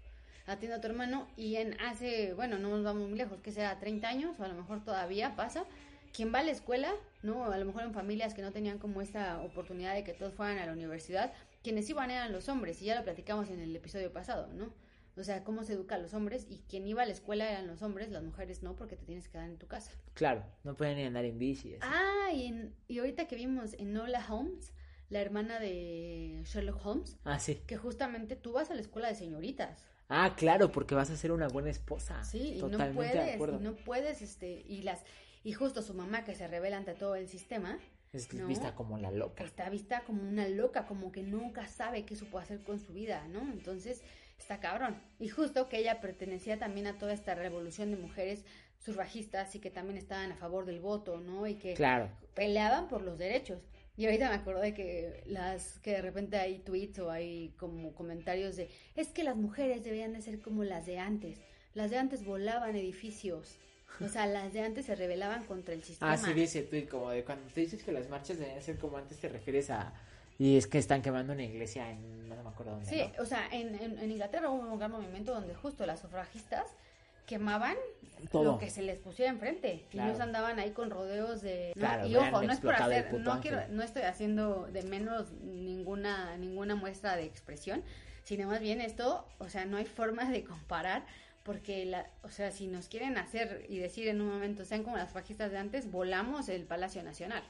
Atiende a tu hermano y en hace, bueno, no nos vamos muy lejos, que sea 30 años o a lo mejor todavía pasa. Quien va a la escuela, ¿no? A lo mejor en familias que no tenían como esta oportunidad de que todos fueran a la universidad, quienes iban eran los hombres y ya lo platicamos en el episodio pasado, ¿no? O sea, cómo se educa a los hombres y quien iba a la escuela eran los hombres, las mujeres no, porque te tienes que quedar en tu casa. Claro, no pueden ni andar en bici. así. Ah, y, en- y ahorita que vimos en Nola Holmes, la hermana de Sherlock Holmes, Ah, sí. que justamente tú vas a la escuela de señoritas. Ah, claro, porque vas a ser una buena esposa. Sí, y no Totalmente de puedes, acuerdo. y no puedes, este, y las, y justo su mamá que se revela ante todo el sistema, Es ¿no? vista como la loca. está vista como una loca, como que nunca sabe qué supo hacer con su vida, ¿no? Entonces, está cabrón. Y justo que ella pertenecía también a toda esta revolución de mujeres sufragistas y que también estaban a favor del voto, ¿no? Y que Claro. peleaban por los derechos. Y ahorita me acordé que las que de repente hay tweets o hay como comentarios de es que las mujeres deberían de ser como las de antes. Las de antes volaban edificios. O sea, las de antes se rebelaban contra el sistema. Ah, sí, vi ese tweet como de cuando te dices que las marchas deben ser como antes, te refieres a... Y es que están quemando una iglesia en... no me acuerdo dónde, Sí, ¿no? o sea, en, en- en Inglaterra hubo un gran movimiento donde justo las sufragistas quemaban Todo. lo que se les pusiera enfrente Claro. y se andaban ahí con rodeos de ¿no? Claro, y ojo no es por hacer no ángel. quiero no estoy haciendo de menos ninguna ninguna muestra de expresión sino más bien esto o sea no hay forma de comparar porque la, o sea si nos quieren hacer y decir en un momento sean como las fajistas de antes volamos el Palacio Nacional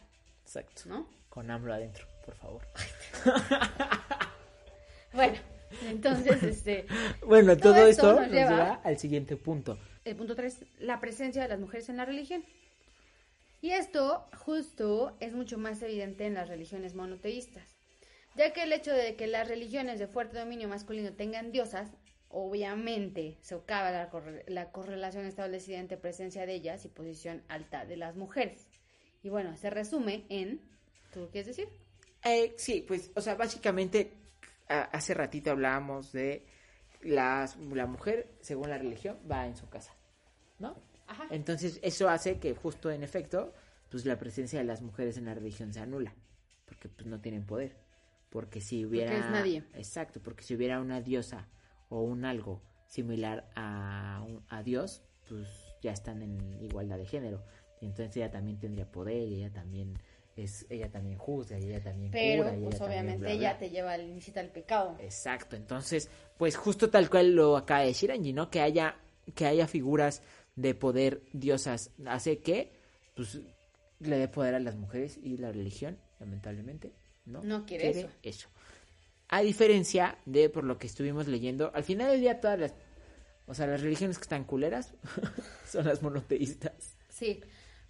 Exacto. no Con AMLO adentro, por favor. bueno entonces este Bueno, Todo todo, esto esto nos nos lleva- al siguiente punto. El punto 3, la presencia de las mujeres en la religión. Y esto justo es mucho más evidente en las religiones monoteístas, ya que el hecho de que las religiones de fuerte dominio masculino tengan diosas, obviamente socava la, corre- la correlación establecida entre presencia de ellas y posición alta de las mujeres. Y bueno, se resume en... ¿Tú quieres decir? Eh, sí, pues, o sea, básicamente, hace ratito hablábamos de las, la mujer, según la religión, va en su casa, ¿no? Ajá. Entonces, eso hace que justo en efecto, pues la presencia de las mujeres en la religión se anula, porque pues no tienen poder. Porque si hubiera... es nadie. Exacto, porque si hubiera una diosa o un algo similar a, a Dios, pues ya están en igualdad de género. Y entonces ella también tendría poder y ella también es ella también juzga y ella también Pero, cura pues ella también obviamente bla, bla. ella te lleva, al- incita al pecado. Exacto, entonces, pues justo tal cual lo acaba de decir Angie, ¿no? Que haya, que haya figuras de poder diosas hace que, pues, le dé poder a las mujeres y la religión, lamentablemente, ¿no? No quiere eso. A diferencia de, por lo que estuvimos leyendo, al final del día todas las, o sea, las religiones que están culeras son las monoteístas. Sí,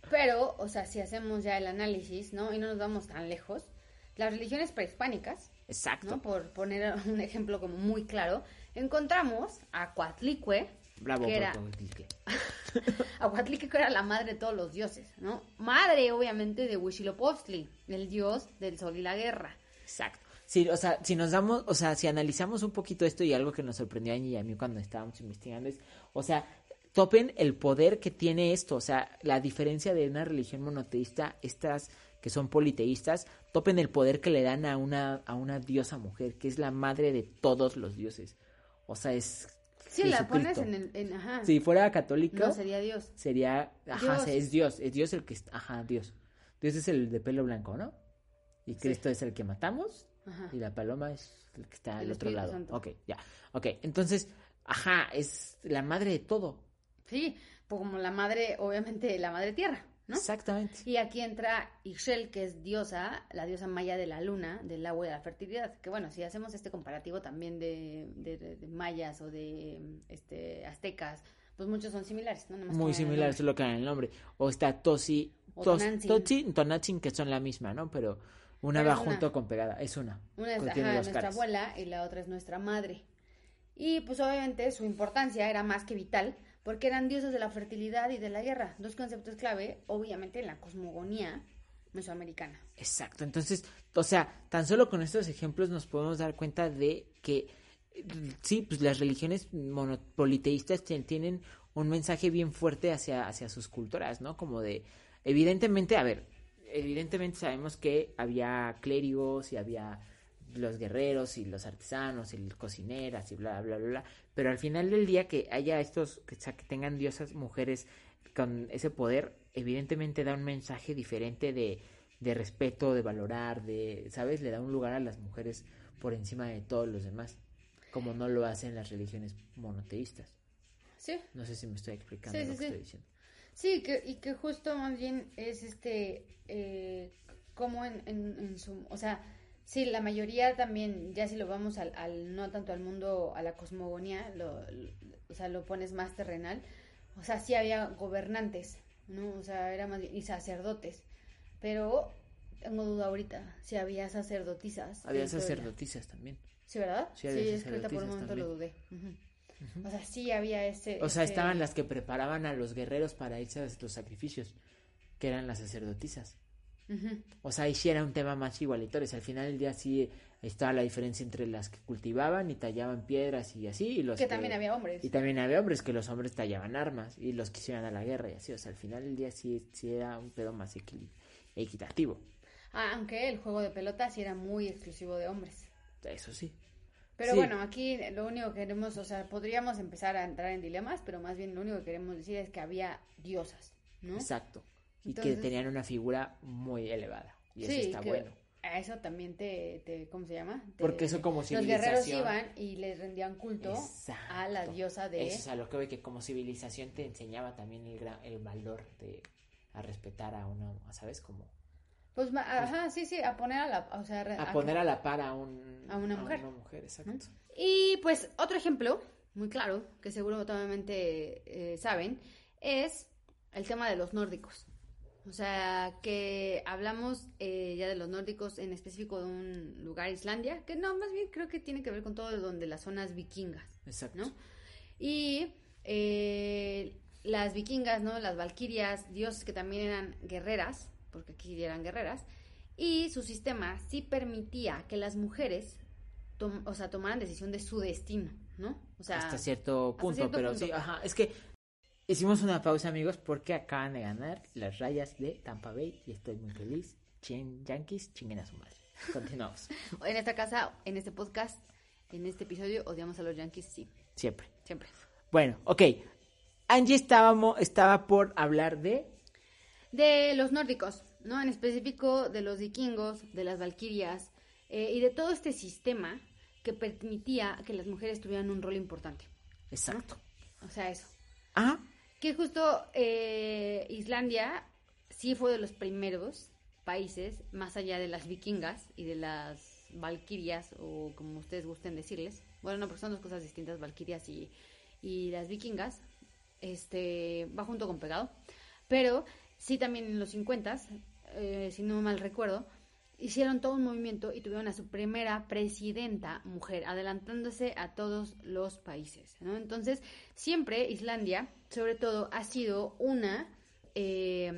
Pero, o sea, si hacemos ya el análisis, ¿no? Y no nos vamos tan lejos, las religiones prehispánicas, Exacto. ¿no? Por poner un ejemplo como muy claro, encontramos a Coatlicue, Bravo, que era, Coatlicue. a Coatlicue que era la madre de todos los dioses, ¿no? Madre, obviamente, de Huitzilopochtli, el dios del sol y la guerra. Exacto. Sí, o sea, si nos damos, o sea, si analizamos un poquito esto y algo que nos sorprendió a Angie y a mí cuando estábamos investigando es, o sea, topen el poder que tiene esto, o sea, la diferencia de una religión monoteísta, estas que son politeístas, topen el poder que le dan a una, a una diosa mujer, que es la madre de todos los dioses. O sea, es... Sí, la Jesucristo. pones en el... En, ajá. Si fuera católico, No, sería dios. sería, ajá, Dios. es Dios, es Dios el que, ajá, Dios. Dios es el de pelo blanco, ¿no? Y Cristo es el que matamos Ajá. y la paloma es el que está al otro Espíritu lado. Santo. Ok, ya. Ok, entonces, ajá, es la madre de todo. Sí, pues como la madre, obviamente, la madre tierra, ¿no? Exactamente. Y aquí entra Ixchel, que es diosa, la diosa maya de la luna, del agua y de la fertilidad. Que bueno, si hacemos este comparativo también de, de- de- de mayas o de este, aztecas, pues muchos son similares, ¿no? Nada más Muy cambian el similar, nombre. solo que en el nombre. O está Tosi. Totsi, Tonantzin, que son la misma, ¿no? Pero una Pero va una. junto con pegada, es una. Una es ajá, nuestra caras. abuela y la otra es nuestra madre. Y pues obviamente su importancia era más que vital porque eran dioses de la fertilidad y de la guerra, dos conceptos clave, obviamente, en la cosmogonía mesoamericana. Exacto, entonces, o sea, tan solo con estos ejemplos nos podemos dar cuenta de que sí, pues las religiones monopoliteístas tien- tienen un mensaje bien fuerte hacia, hacia sus culturas, ¿no? Como de, evidentemente, a ver, evidentemente sabemos que había clérigos y había los guerreros y los artesanos y las cocineras y bla, bla, bla, bla, pero al final del día que haya estos, que, o sea, que tengan diosas mujeres con ese poder, evidentemente da un mensaje diferente de, de respeto, de valorar, de, ¿sabes? Le da un lugar a las mujeres por encima de todos los demás, como no lo hacen las religiones monoteístas. Sí, No sé si me estoy explicando Sí, lo sí, que sí. estoy diciendo. Sí, que, y que justo más bien es este, eh, como en, en, en su, o sea, sí, la mayoría también, ya si lo vamos al, al no tanto al mundo, a la cosmogonía, lo, lo- o sea, lo pones más terrenal, o sea, sí había gobernantes, ¿no? O sea, era más bien, y sacerdotes, pero tengo duda ahorita, si había sacerdotisas. Había sacerdotisas también. Sí, ¿verdad? Sí, había es que ahorita por un momento lo dudé. O sea, sí había ese... O sea, ese- estaban las que preparaban a los guerreros para irse a los sacrificios, que eran las sacerdotisas. O sea, ahí sí era un tema más igualitario. O sea, al final del día sí estaba la diferencia entre las que cultivaban y tallaban piedras y así, y los Que también había hombres. Y también había hombres que los hombres tallaban armas y los que se iban a la guerra y así. O sea, al final del día sí, sí era un pedo más equitativo. Ah, aunque el juego de pelota sí era muy exclusivo de hombres. Eso sí. Pero Sí. bueno, aquí lo único que queremos, o sea, podríamos empezar a entrar en dilemas, pero más bien lo único que queremos decir es que había diosas, ¿no? Exacto. Y que tenían una figura muy elevada. Y eso está que bueno. A eso también te, te ¿cómo se llama? Te- Porque eso como Los guerreros civilización- iban y les rendían culto a la diosa de... Eso es a lo que voy, que como civilización te enseñaba también el, gra- el valor de a respetar a una, ¿sabes? Como Pues, ma- ajá, sí, sí, a poner a la... O sea, a poner a la par a, un, A una mujer. una mujer, exacto. Y pues otro ejemplo, muy claro, que seguro totalmente eh, saben, es el tema de los nórdicos. O sea, que hablamos eh, ya de los nórdicos, en específico de un lugar, Islandia, que no, más bien creo que tiene que ver con todo donde las zonas vikingas, Exacto. ¿no? Y eh, las vikingas, ¿no? Las valquirias, dioses que también eran guerreras, porque aquí eran guerreras, y su sistema sí permitía que las mujeres, o sea, tomaran decisión de su destino, ¿no? O sea, hasta cierto hasta punto, cierto pero punto. sí, ajá, es que hicimos una pausa, amigos, porque acaban de ganar las rayas de Tampa Bay y estoy muy feliz. Chen Yankees, chinguen a su madre. Continuamos, en esta casa, en este podcast, en este episodio, odiamos a los yankees, sí, siempre. siempre. Bueno, ok. Angie estábamos, estaba por hablar de De los nórdicos, ¿no? En específico de los vikingos, de las valquirias eh, y de todo este sistema que permitía que las mujeres tuvieran un rol importante. exacto. O sea, eso. Ah, Que justo eh, Islandia sí fue de los primeros países, más allá de las vikingas y de las valquirias, o como ustedes gusten decirles. Bueno, no, porque son dos cosas distintas, valquirias y, y las vikingas. Este, va junto con pegado. Pero sí también en los 50, eh, si no mal recuerdo, hicieron todo un movimiento y tuvieron a su primera presidenta mujer, adelantándose a todos los países. ¿no? Entonces, siempre Islandia, sobre todo, ha sido una, eh,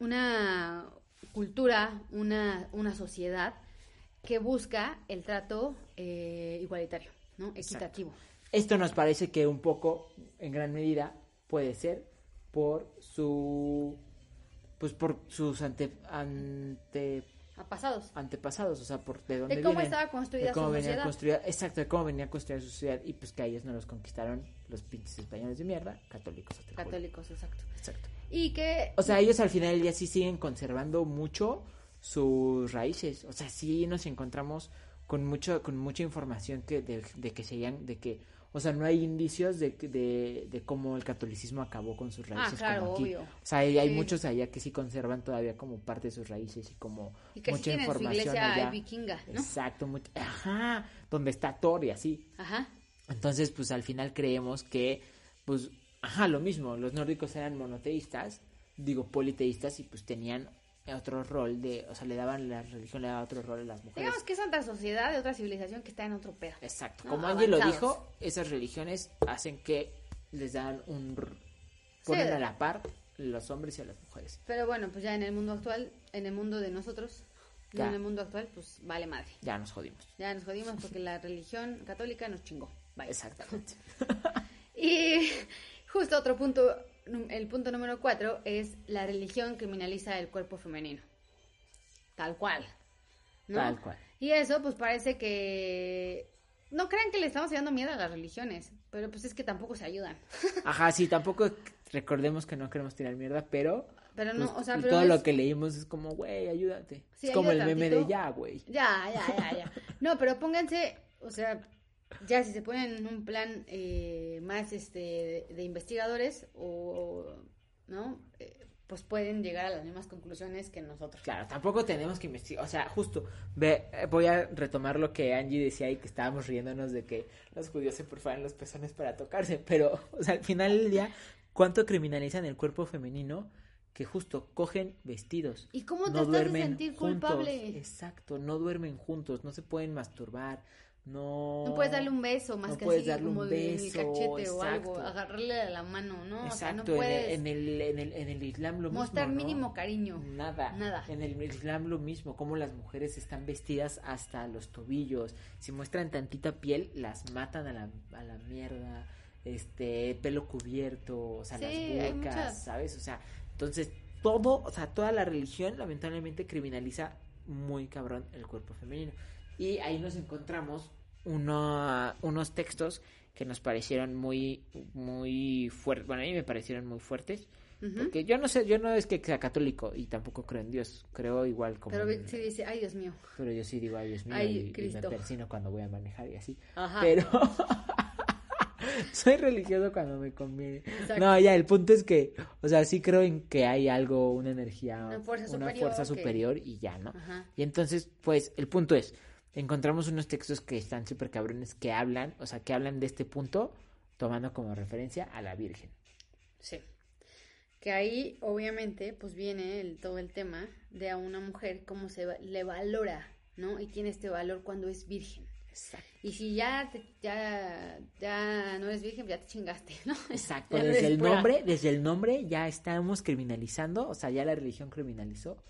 una cultura, una, una sociedad que busca el trato eh, igualitario, ¿no? equitativo. Esto nos parece que un poco, en gran medida, puede ser por su pues por sus ante, ante pasados antepasados, o sea, por de dónde de cómo estaba construida de cómo su venía sociedad. construida, exacto, de cómo venía construida su sociedad y pues que a ellos no los conquistaron los pinches españoles de mierda, católicos. Católicos, exacto. Exacto. Y que O sea, ellos al final del día sí siguen conservando mucho sus raíces. O sea, sí nos encontramos con mucho, con mucha información que de, de que seguían, de que, o sea, no hay indicios de, de, de cómo el catolicismo acabó con sus raíces Ah, claro, como aquí. obvio. O sea, hay, hay Sí. muchos allá que sí conservan todavía como parte de sus raíces y como y que sí mucha su información iglesia allá. vikinga, ¿no? Exacto, mucho- ajá, donde está Thor y así. Ajá. Entonces, pues al final creemos que, pues, ajá, lo mismo, los nórdicos eran monoteístas, digo politeístas, y pues tenían otro rol de, o sea, le daban, la religión le daba otro rol a las mujeres. Digamos que es otra sociedad de otra civilización que está en otro pedo. Exacto, No, como Angie lo dijo, esas religiones hacen que les dan un, ponen Sí. a la par los hombres y a las mujeres. Pero bueno, pues ya en el mundo actual, en el mundo de nosotros, Ya. en el mundo actual, pues vale madre. Ya nos jodimos. Ya nos jodimos porque la religión católica nos chingó. Bye. Exactamente. Y justo otro punto, el punto número cuatro es la religión criminaliza el cuerpo femenino. Tal cual. ¿no? Tal cual. Y eso pues parece que... No crean que le estamos dando miedo a las religiones, pero pues es que tampoco se ayudan. Ajá, sí, tampoco recordemos que no queremos tirar mierda, pero, Pero no, pues, o sea, pero todo es- lo que leímos es como, güey, ayúdate. Sí, es como el meme de ya, güey. Ya, ya, ya, ya. No, pero pónganse, o sea, ya si se ponen en un plan eh, más este de, de investigadores o, ¿no? Eh, pues pueden llegar a las mismas conclusiones que nosotros. Claro, tampoco tenemos que investigar, o sea, justo, ve, eh, voy a retomar lo que Angie decía y que estábamos riéndonos de que los judíos se perforan los pezones para tocarse, pero, o sea, al final del día, ¿cuánto criminalizan el cuerpo femenino? Que justo cogen vestidos. ¿Y cómo te no estás de duermen sentir juntos. culpable? Exacto, no duermen juntos, no se pueden masturbar, no... No puedes darle un beso más no que puedes así darle un como el beso, cachete o algo, exacto. agarrarle a la mano, ¿no? O sea, no Exacto, en el- puedes en, el, en, el, en el Islam lo mostrar mismo, ¿no? mínimo cariño. Nada. Nada. En el Islam lo mismo, como las mujeres están vestidas hasta los tobillos. Si muestran tantita piel, las matan a la, a la mierda. Este, pelo cubierto, o sea, Sí, las burcas, muchas. ¿sabes? O sea, entonces todo, o sea, toda la religión lamentablemente criminaliza muy cabrón el cuerpo femenino. Y ahí nos encontramos uno, unos textos que nos parecieron muy, muy fuertes. Bueno, a mí me parecieron muy fuertes. Porque yo no sé, yo no es que sea católico y tampoco creo en Dios, creo igual como... Pero en- sí dice, ay Dios mío. pero yo sí digo, ay Dios mío, Ay, y- y, me persino cuando voy a manejar y así. Ajá. Pero soy religioso cuando me conviene. Exacto. No, ya, el punto es que, o sea, sí creo en que hay algo, una energía, Una fuerza una superior fuerza que- superior y ya, ¿no? Ajá. Y entonces, pues, el punto es, encontramos unos textos que están súper cabrones que hablan, o sea, que hablan de este punto tomando como referencia a la Virgen. Sí. Que ahí, obviamente, pues viene el, todo el tema de a una mujer cómo se va- le valora, ¿no? Y tiene este valor cuando es virgen. Exacto. Y si ya, te- ya, ya no eres virgen, ya te chingaste, ¿no? Exacto, desde el pura. nombre, desde el nombre ya estamos criminalizando, o sea, ya la religión criminalizó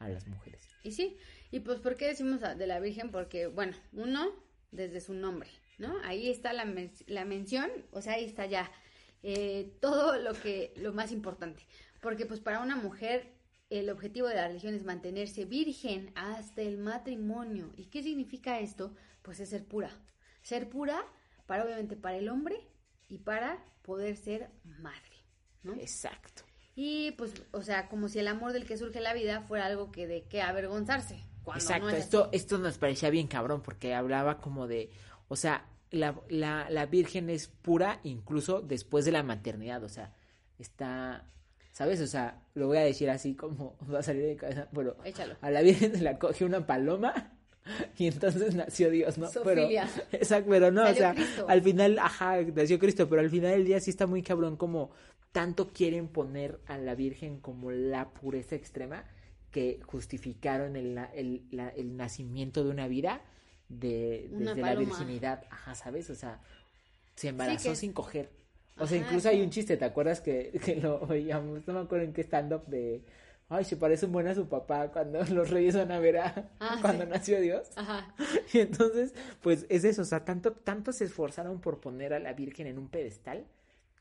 a las mujeres. Y sí, y pues ¿por qué decimos de la Virgen? Porque, bueno, uno, desde su nombre, ¿no? Ahí está la, men- la mención, o sea, ahí está ya eh, todo lo que, lo más importante. Porque pues para una mujer el objetivo de la religión es mantenerse virgen hasta el matrimonio. ¿Y qué significa esto? Pues es ser pura. Ser pura para, obviamente, para el hombre y para poder ser madre, ¿no? Exacto. Y pues, o sea, como si el amor del que surge la vida fuera algo que de qué avergonzarse. Cuando Exacto, no es esto, esto nos parecía bien cabrón porque hablaba como de, o sea, la, la, la Virgen es pura incluso después de la maternidad, o sea, está, ¿sabes? O sea, lo voy a decir así como va a salir de cabeza, pero Échalo. a la Virgen se la coge una paloma y entonces nació Dios, ¿no? Pero, exacto, pero no, o sea, Cristo. al final, ajá, nació Cristo, pero al final del día sí está muy cabrón como tanto quieren poner a la Virgen como la pureza extrema que justificaron el, el, la- el nacimiento de una vida de, Una desde la virginidad. Ajá, ¿sabes? O sea, se embarazó que- sin coger. O sea, Ajá, incluso hay un chiste, ¿te acuerdas que, que lo oíamos? No me acuerdo en qué stand-up de... Ay, se parece un buen a su papá cuando los reyes van a ver a... Ah, cuando sí. nació Dios. Ajá. Y entonces, pues es eso, o sea, tanto, tanto se esforzaron por poner a la Virgen en un pedestal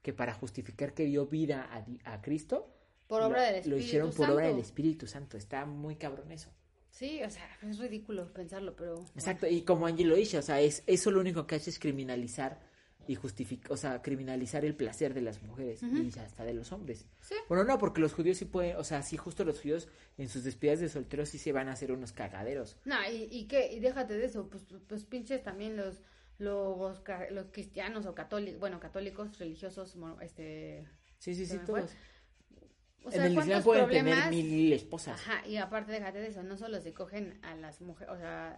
que para justificar que dio vida a, a Cristo, Por lo- obra del lo, Espíritu hicieron por obra Santo. del Espíritu Santo. Está muy cabrón eso. Sí, o sea, es ridículo pensarlo, pero... Exacto, y como Angie lo dice, o sea, es, eso lo único que hace es criminalizar y justificar, o sea, criminalizar el placer de las mujeres y hasta de los hombres. Sí. Bueno, no, porque los judíos sí pueden, o sea, sí justo los judíos en sus despedidas de solteros sí se van a hacer unos cagaderos. No, y, y qué, y déjate de eso, pues, pues pinches también los, los, los cristianos o católicos, bueno, católicos, religiosos, este... Sí, sí, ¿Se sí, me fue? En el Islam ¿cuántos pueden problemas? tener mil esposas. Ajá, y aparte déjate de eso, no solo se cogen a las mujeres, o sea,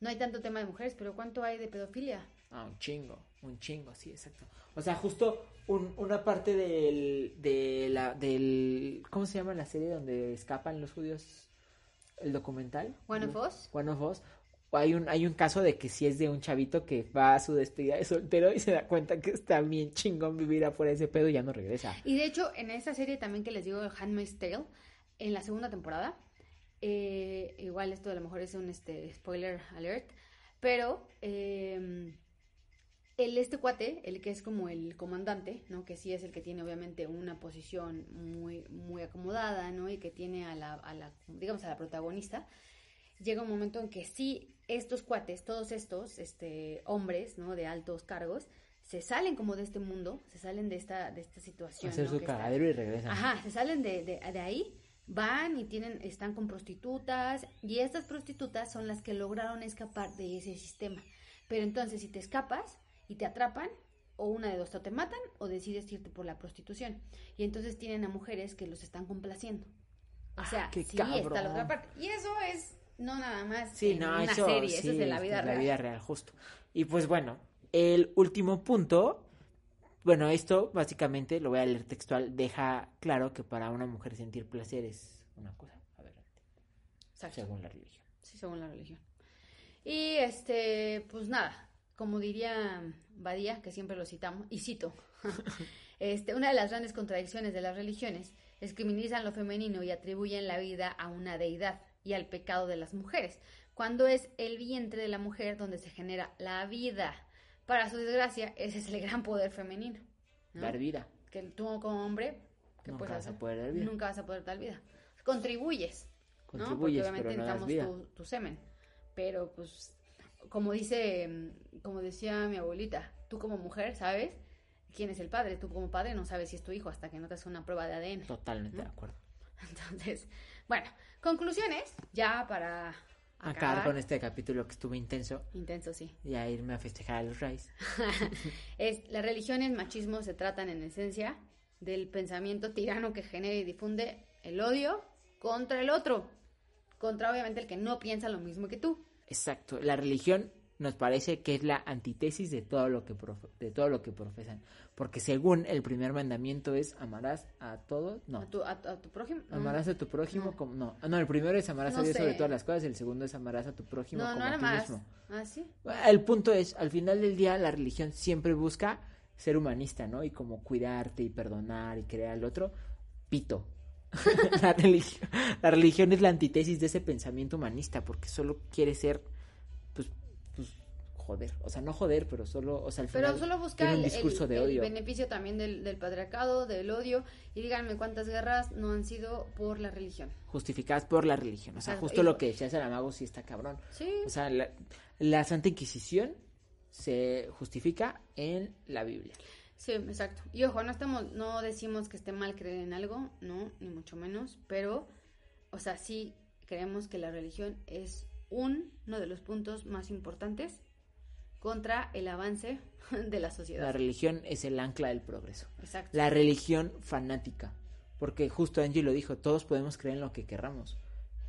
no hay tanto tema de mujeres, pero ¿cuánto hay de pedofilia? Ah, un chingo, un chingo, sí, exacto. O sea, justo un- una parte del, de la, del, ¿cómo se llama la serie donde escapan los judíos? El documental. One of Us. One of Us. Hay un, hay un caso de que sí es de un chavito que va a su despedida de soltero y se da cuenta que está bien chingón vivir afuera de ese pedo y ya no regresa. Y de hecho, en esa serie también que les digo, Handmaid's Tale, en la segunda temporada, eh, igual esto a lo mejor es un este, spoiler alert, pero eh, el este cuate, el que es como el comandante, ¿no? Que sí es el que tiene obviamente una posición muy, muy acomodada, ¿no? Y que tiene a la, a la, digamos, a la protagonista, llega un momento en que sí estos cuates, todos estos este, hombres, ¿no? De altos cargos, se salen como de este mundo, se salen de esta, de esta situación. Hacer ¿no? su que está- cagadero y regresan. Ajá, se salen de, de, de ahí, van y tienen, están con prostitutas, y estas prostitutas son las que lograron escapar de ese sistema. Pero entonces, si te escapas y te atrapan, o una de dos, o te matan o decides irte por la prostitución. Y entonces tienen a mujeres que los están complaciendo. O Ah, sea, qué sí, está la cabrón. otra parte. Y eso es no nada más Sí, en no, una eso serie, sí, eso es de la vida real. La vida real, justo. Y pues bueno, el último punto, bueno, esto básicamente, lo voy a leer textual, deja claro que para una mujer sentir placer es una cosa aberrante, Exacto. según la religión. Sí, según la religión. Y este, pues nada, como diría Badía, que siempre lo citamos, y cito, este, una de las grandes contradicciones de las religiones es que minimizan lo femenino y atribuyen la vida a una deidad y al pecado de las mujeres, cuando es el vientre de la mujer donde se genera la vida. Para su desgracia, ese es el gran poder femenino. ¿no? Dar vida. Que tú como hombre, ¿qué Nunca vas a poder dar vida. Nunca vas a poder dar vida. Contribuyes, ¿no? Porque Contribuyes, obviamente pero no das vida. tu, tu semen. Pero pues, como dice, como decía mi abuelita, tú como mujer sabes quién es el padre. Tú como padre no sabes si es tu hijo hasta que no te haces una prueba de ADN. Totalmente de acuerdo. Entonces, bueno, conclusiones, ya para Acabar acabar. con este capítulo que estuvo intenso Intenso, sí. y a irme a festejar a los Rays. Es, las religiones machismo se tratan en esencia del pensamiento tirano que genera y difunde el odio contra el otro, contra obviamente el que no piensa lo mismo que tú. Exacto, la religión nos parece que es la antítesis de todo lo que profe- de todo lo que profesan, porque según el primer mandamiento es amarás a todos, no, A tu, a, a tu prójimo. no. amarás a tu prójimo No. como no, ah, no, el primero es amarás No a Dios sé. sobre todas las cosas, el segundo es amarás a tu prójimo No, como no a ti más. mismo. Ah, sí. El punto es, al final del día la religión siempre busca ser humanista, ¿no? Y como cuidarte y perdonar y querer al otro, pito. la, religión, la religión es la antítesis de ese pensamiento humanista porque solo quiere ser, pues, joder. O sea, no joder, pero solo, o sea, al Pero final solo busca tiene un el, discurso el- de el odio. beneficio también del, del patriarcado, del odio. Y díganme cuántas guerras no han sido por la religión. Justificadas por la religión. O sea, Exacto. justo Y- lo que decía Saramago sí está cabrón. Sí. O sea, la, la Santa Inquisición se justifica en la Biblia. Sí, exacto. Y ojo, no estamos, no decimos que esté mal creer en algo, no, ni mucho menos, pero, o sea, sí creemos que la religión es uno de los puntos más importantes contra el avance de la La sociedad. religión es el ancla del progreso. Exacto. La religión fanática. Porque justo Angie lo dijo, todos podemos creer en lo que querramos.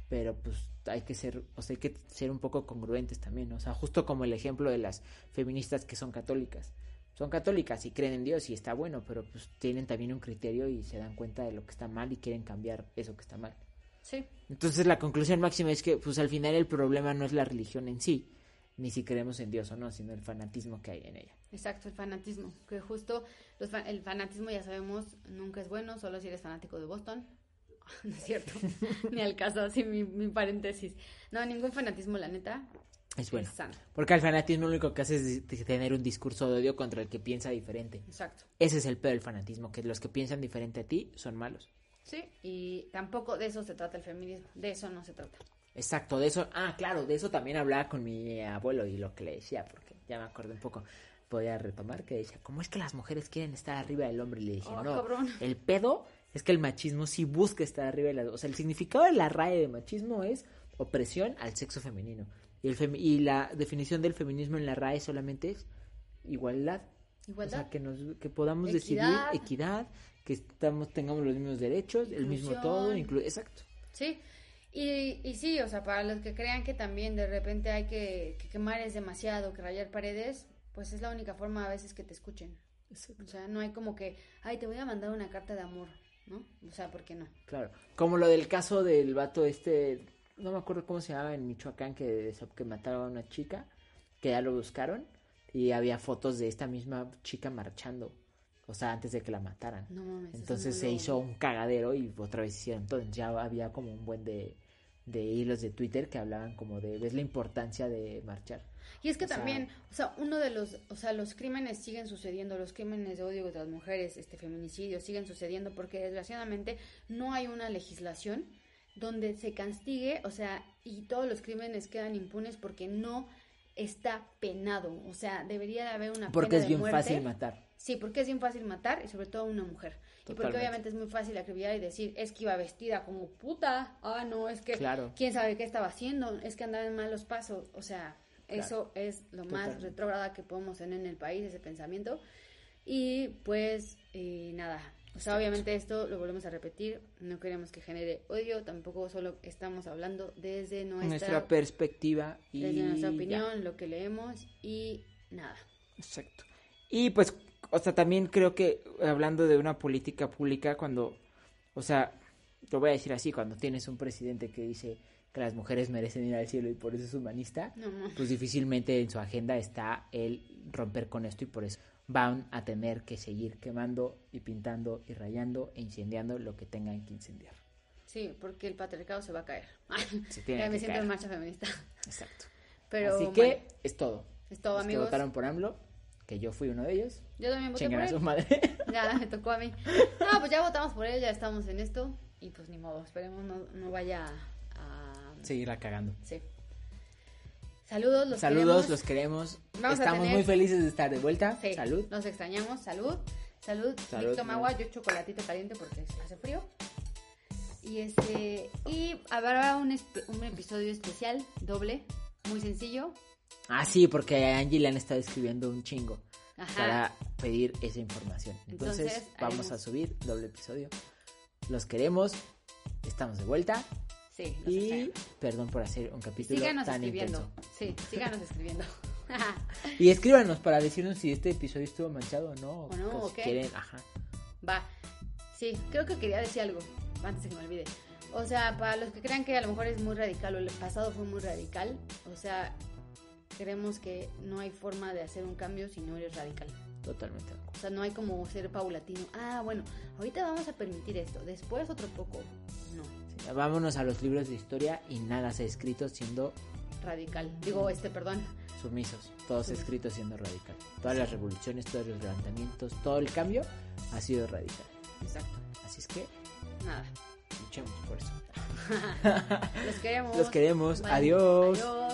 Pero pues hay que ser, o sea, hay que ser un poco congruentes también. O sea, justo como el ejemplo de las feministas que son católicas. Son católicas y creen en Dios y está bueno, pero pues tienen también un criterio y se dan cuenta de lo que está mal y quieren cambiar eso que está mal. Sí. Entonces la conclusión máxima es que pues al final el problema no es la religión en sí, ni si creemos en Dios o no, sino el fanatismo que hay en ella. Exacto, el fanatismo. Que justo los fa- el fanatismo, ya sabemos, nunca es bueno, solo si eres fanático de Boston. No es cierto. Ni al caso, así mi, mi paréntesis. No, ningún fanatismo, la neta, Es bueno. es. Porque el fanatismo lo único que hace es tener un discurso de odio contra el que piensa diferente. Exacto. Ese es el peor del fanatismo, que los que piensan diferente a ti son malos. Sí, y tampoco de eso se trata el feminismo. De eso no se trata. Exacto, de eso, ah, claro, de eso también hablaba con mi abuelo y lo que le decía, porque ya me acordé un poco, podía retomar, que decía, ¿cómo es que las mujeres quieren estar arriba del hombre? Y le dije, Oh, no, cabrón. el pedo es que el machismo sí busca estar arriba de la... O sea, el significado de la RAE de machismo es opresión al sexo femenino. Y, el femi- y la definición del feminismo en la RAE solamente es igualdad. Igualdad. O sea, que, nos, que podamos Equidad. decidir equidad, que estamos, tengamos los mismos derechos, el mismo todo, inclu- exacto. Sí, y, y sí, o sea, para los que crean que también de repente hay que, que quemar es demasiado, que rayar paredes, pues es la única forma a veces que te escuchen. O sea, no hay como que, ay, te voy a mandar una carta de amor, ¿no? O sea, ¿por qué no? Claro, como lo del caso del vato este, no me acuerdo cómo se llamaba en Michoacán, que, que mataron a una chica, que ya lo buscaron, y había fotos de esta misma chica marchando, o sea, antes de que la mataran. No mames. Entonces se hizo un cagadero y otra vez hicieron todo. Entonces ya había como un buen de, de hilos de Twitter que hablaban como de, ves la importancia de marchar. Y es que o sea- también, o sea, uno de los, o sea, los crímenes siguen sucediendo, los crímenes de odio contra las mujeres, este feminicidios siguen sucediendo porque desgraciadamente no hay una legislación donde se castigue, o sea, y todos los crímenes quedan impunes porque no está penado, o sea, debería de haber una Porque pena es de bien muerte. fácil matar. Sí, porque es bien fácil matar y sobre todo a una mujer. Y porque obviamente es muy fácil acribillar y decir, es que iba vestida como puta, ah, no, es que Claro. quién sabe qué estaba haciendo, es que andaba en malos pasos, o sea, eso es lo más Totalmente. retrógrada que podemos tener en el país, ese pensamiento. Y pues, eh, nada, o sea, obviamente esto lo volvemos a repetir, no queremos que genere odio, tampoco solo estamos hablando desde nuestra, Nuestra perspectiva y desde nuestra ya. opinión, lo que leemos y nada. Exacto. Y pues, o sea, también creo que hablando de una política pública, cuando, o sea, lo voy a decir así, cuando tienes un presidente que dice que las mujeres merecen ir al cielo y por eso es humanista, No, no. pues difícilmente en su agenda está el romper con esto y por eso van a tener que seguir quemando y pintando y rayando e incendiando lo que tengan que incendiar. Sí, porque el patriarcado se va a caer. Se tiene Ya que me siento caer. en marcha feminista. Exacto. Pero Así bueno, que es todo. es todo, Los que amigos. votaron por AMLO, que yo fui uno de ellos, Yo también voté por chingan a él. su madre. Ya me tocó a mí. No, pues ya votamos por él, ya estamos en esto. Y pues ni modo, esperemos no, no vaya a... Seguirla cagando. Sí. Saludos, los Saludos, queremos. los queremos. Vamos Estamos tener- muy felices de estar de vuelta. Sí, Salud. Los extrañamos, salud. Salud. Salud, toma agua, yo chocolatito caliente porque hace frío. Y este y habrá un, un episodio especial, doble, muy sencillo. Ah, sí, porque a Angie le han estado escribiendo un chingo Ajá. para pedir esa información. Entonces, Entonces, vamos haremos- a subir doble episodio. Los queremos. Estamos de vuelta. Sí, los Y perdón por hacer un capítulo Síganos tan escribiendo. intenso. Sí, síganos escribiendo. Y escríbanos para decirnos si este episodio estuvo manchado o no. O no, que ¿o si qué? quieren, ajá. Va. Sí, creo que quería decir algo antes de que me olvide. O sea, para los que crean que a lo mejor es muy radical o el pasado fue muy radical, o sea, creemos que no hay forma de hacer un cambio si no eres radical. Totalmente. O sea, no hay como ser paulatino. Ah, bueno, ahorita vamos a permitir esto, después otro poco. No, Sí, vámonos a los libros de historia y nada se ha escrito siendo radical. Digo, este, perdón. sumisos, todos Sí. escritos siendo radical. Todas las revoluciones, todos los levantamientos, todo el cambio ha sido radical. Exacto. Así es que Nada. luchemos por eso. Los queremos. Los queremos. Bye. Adiós. Adiós.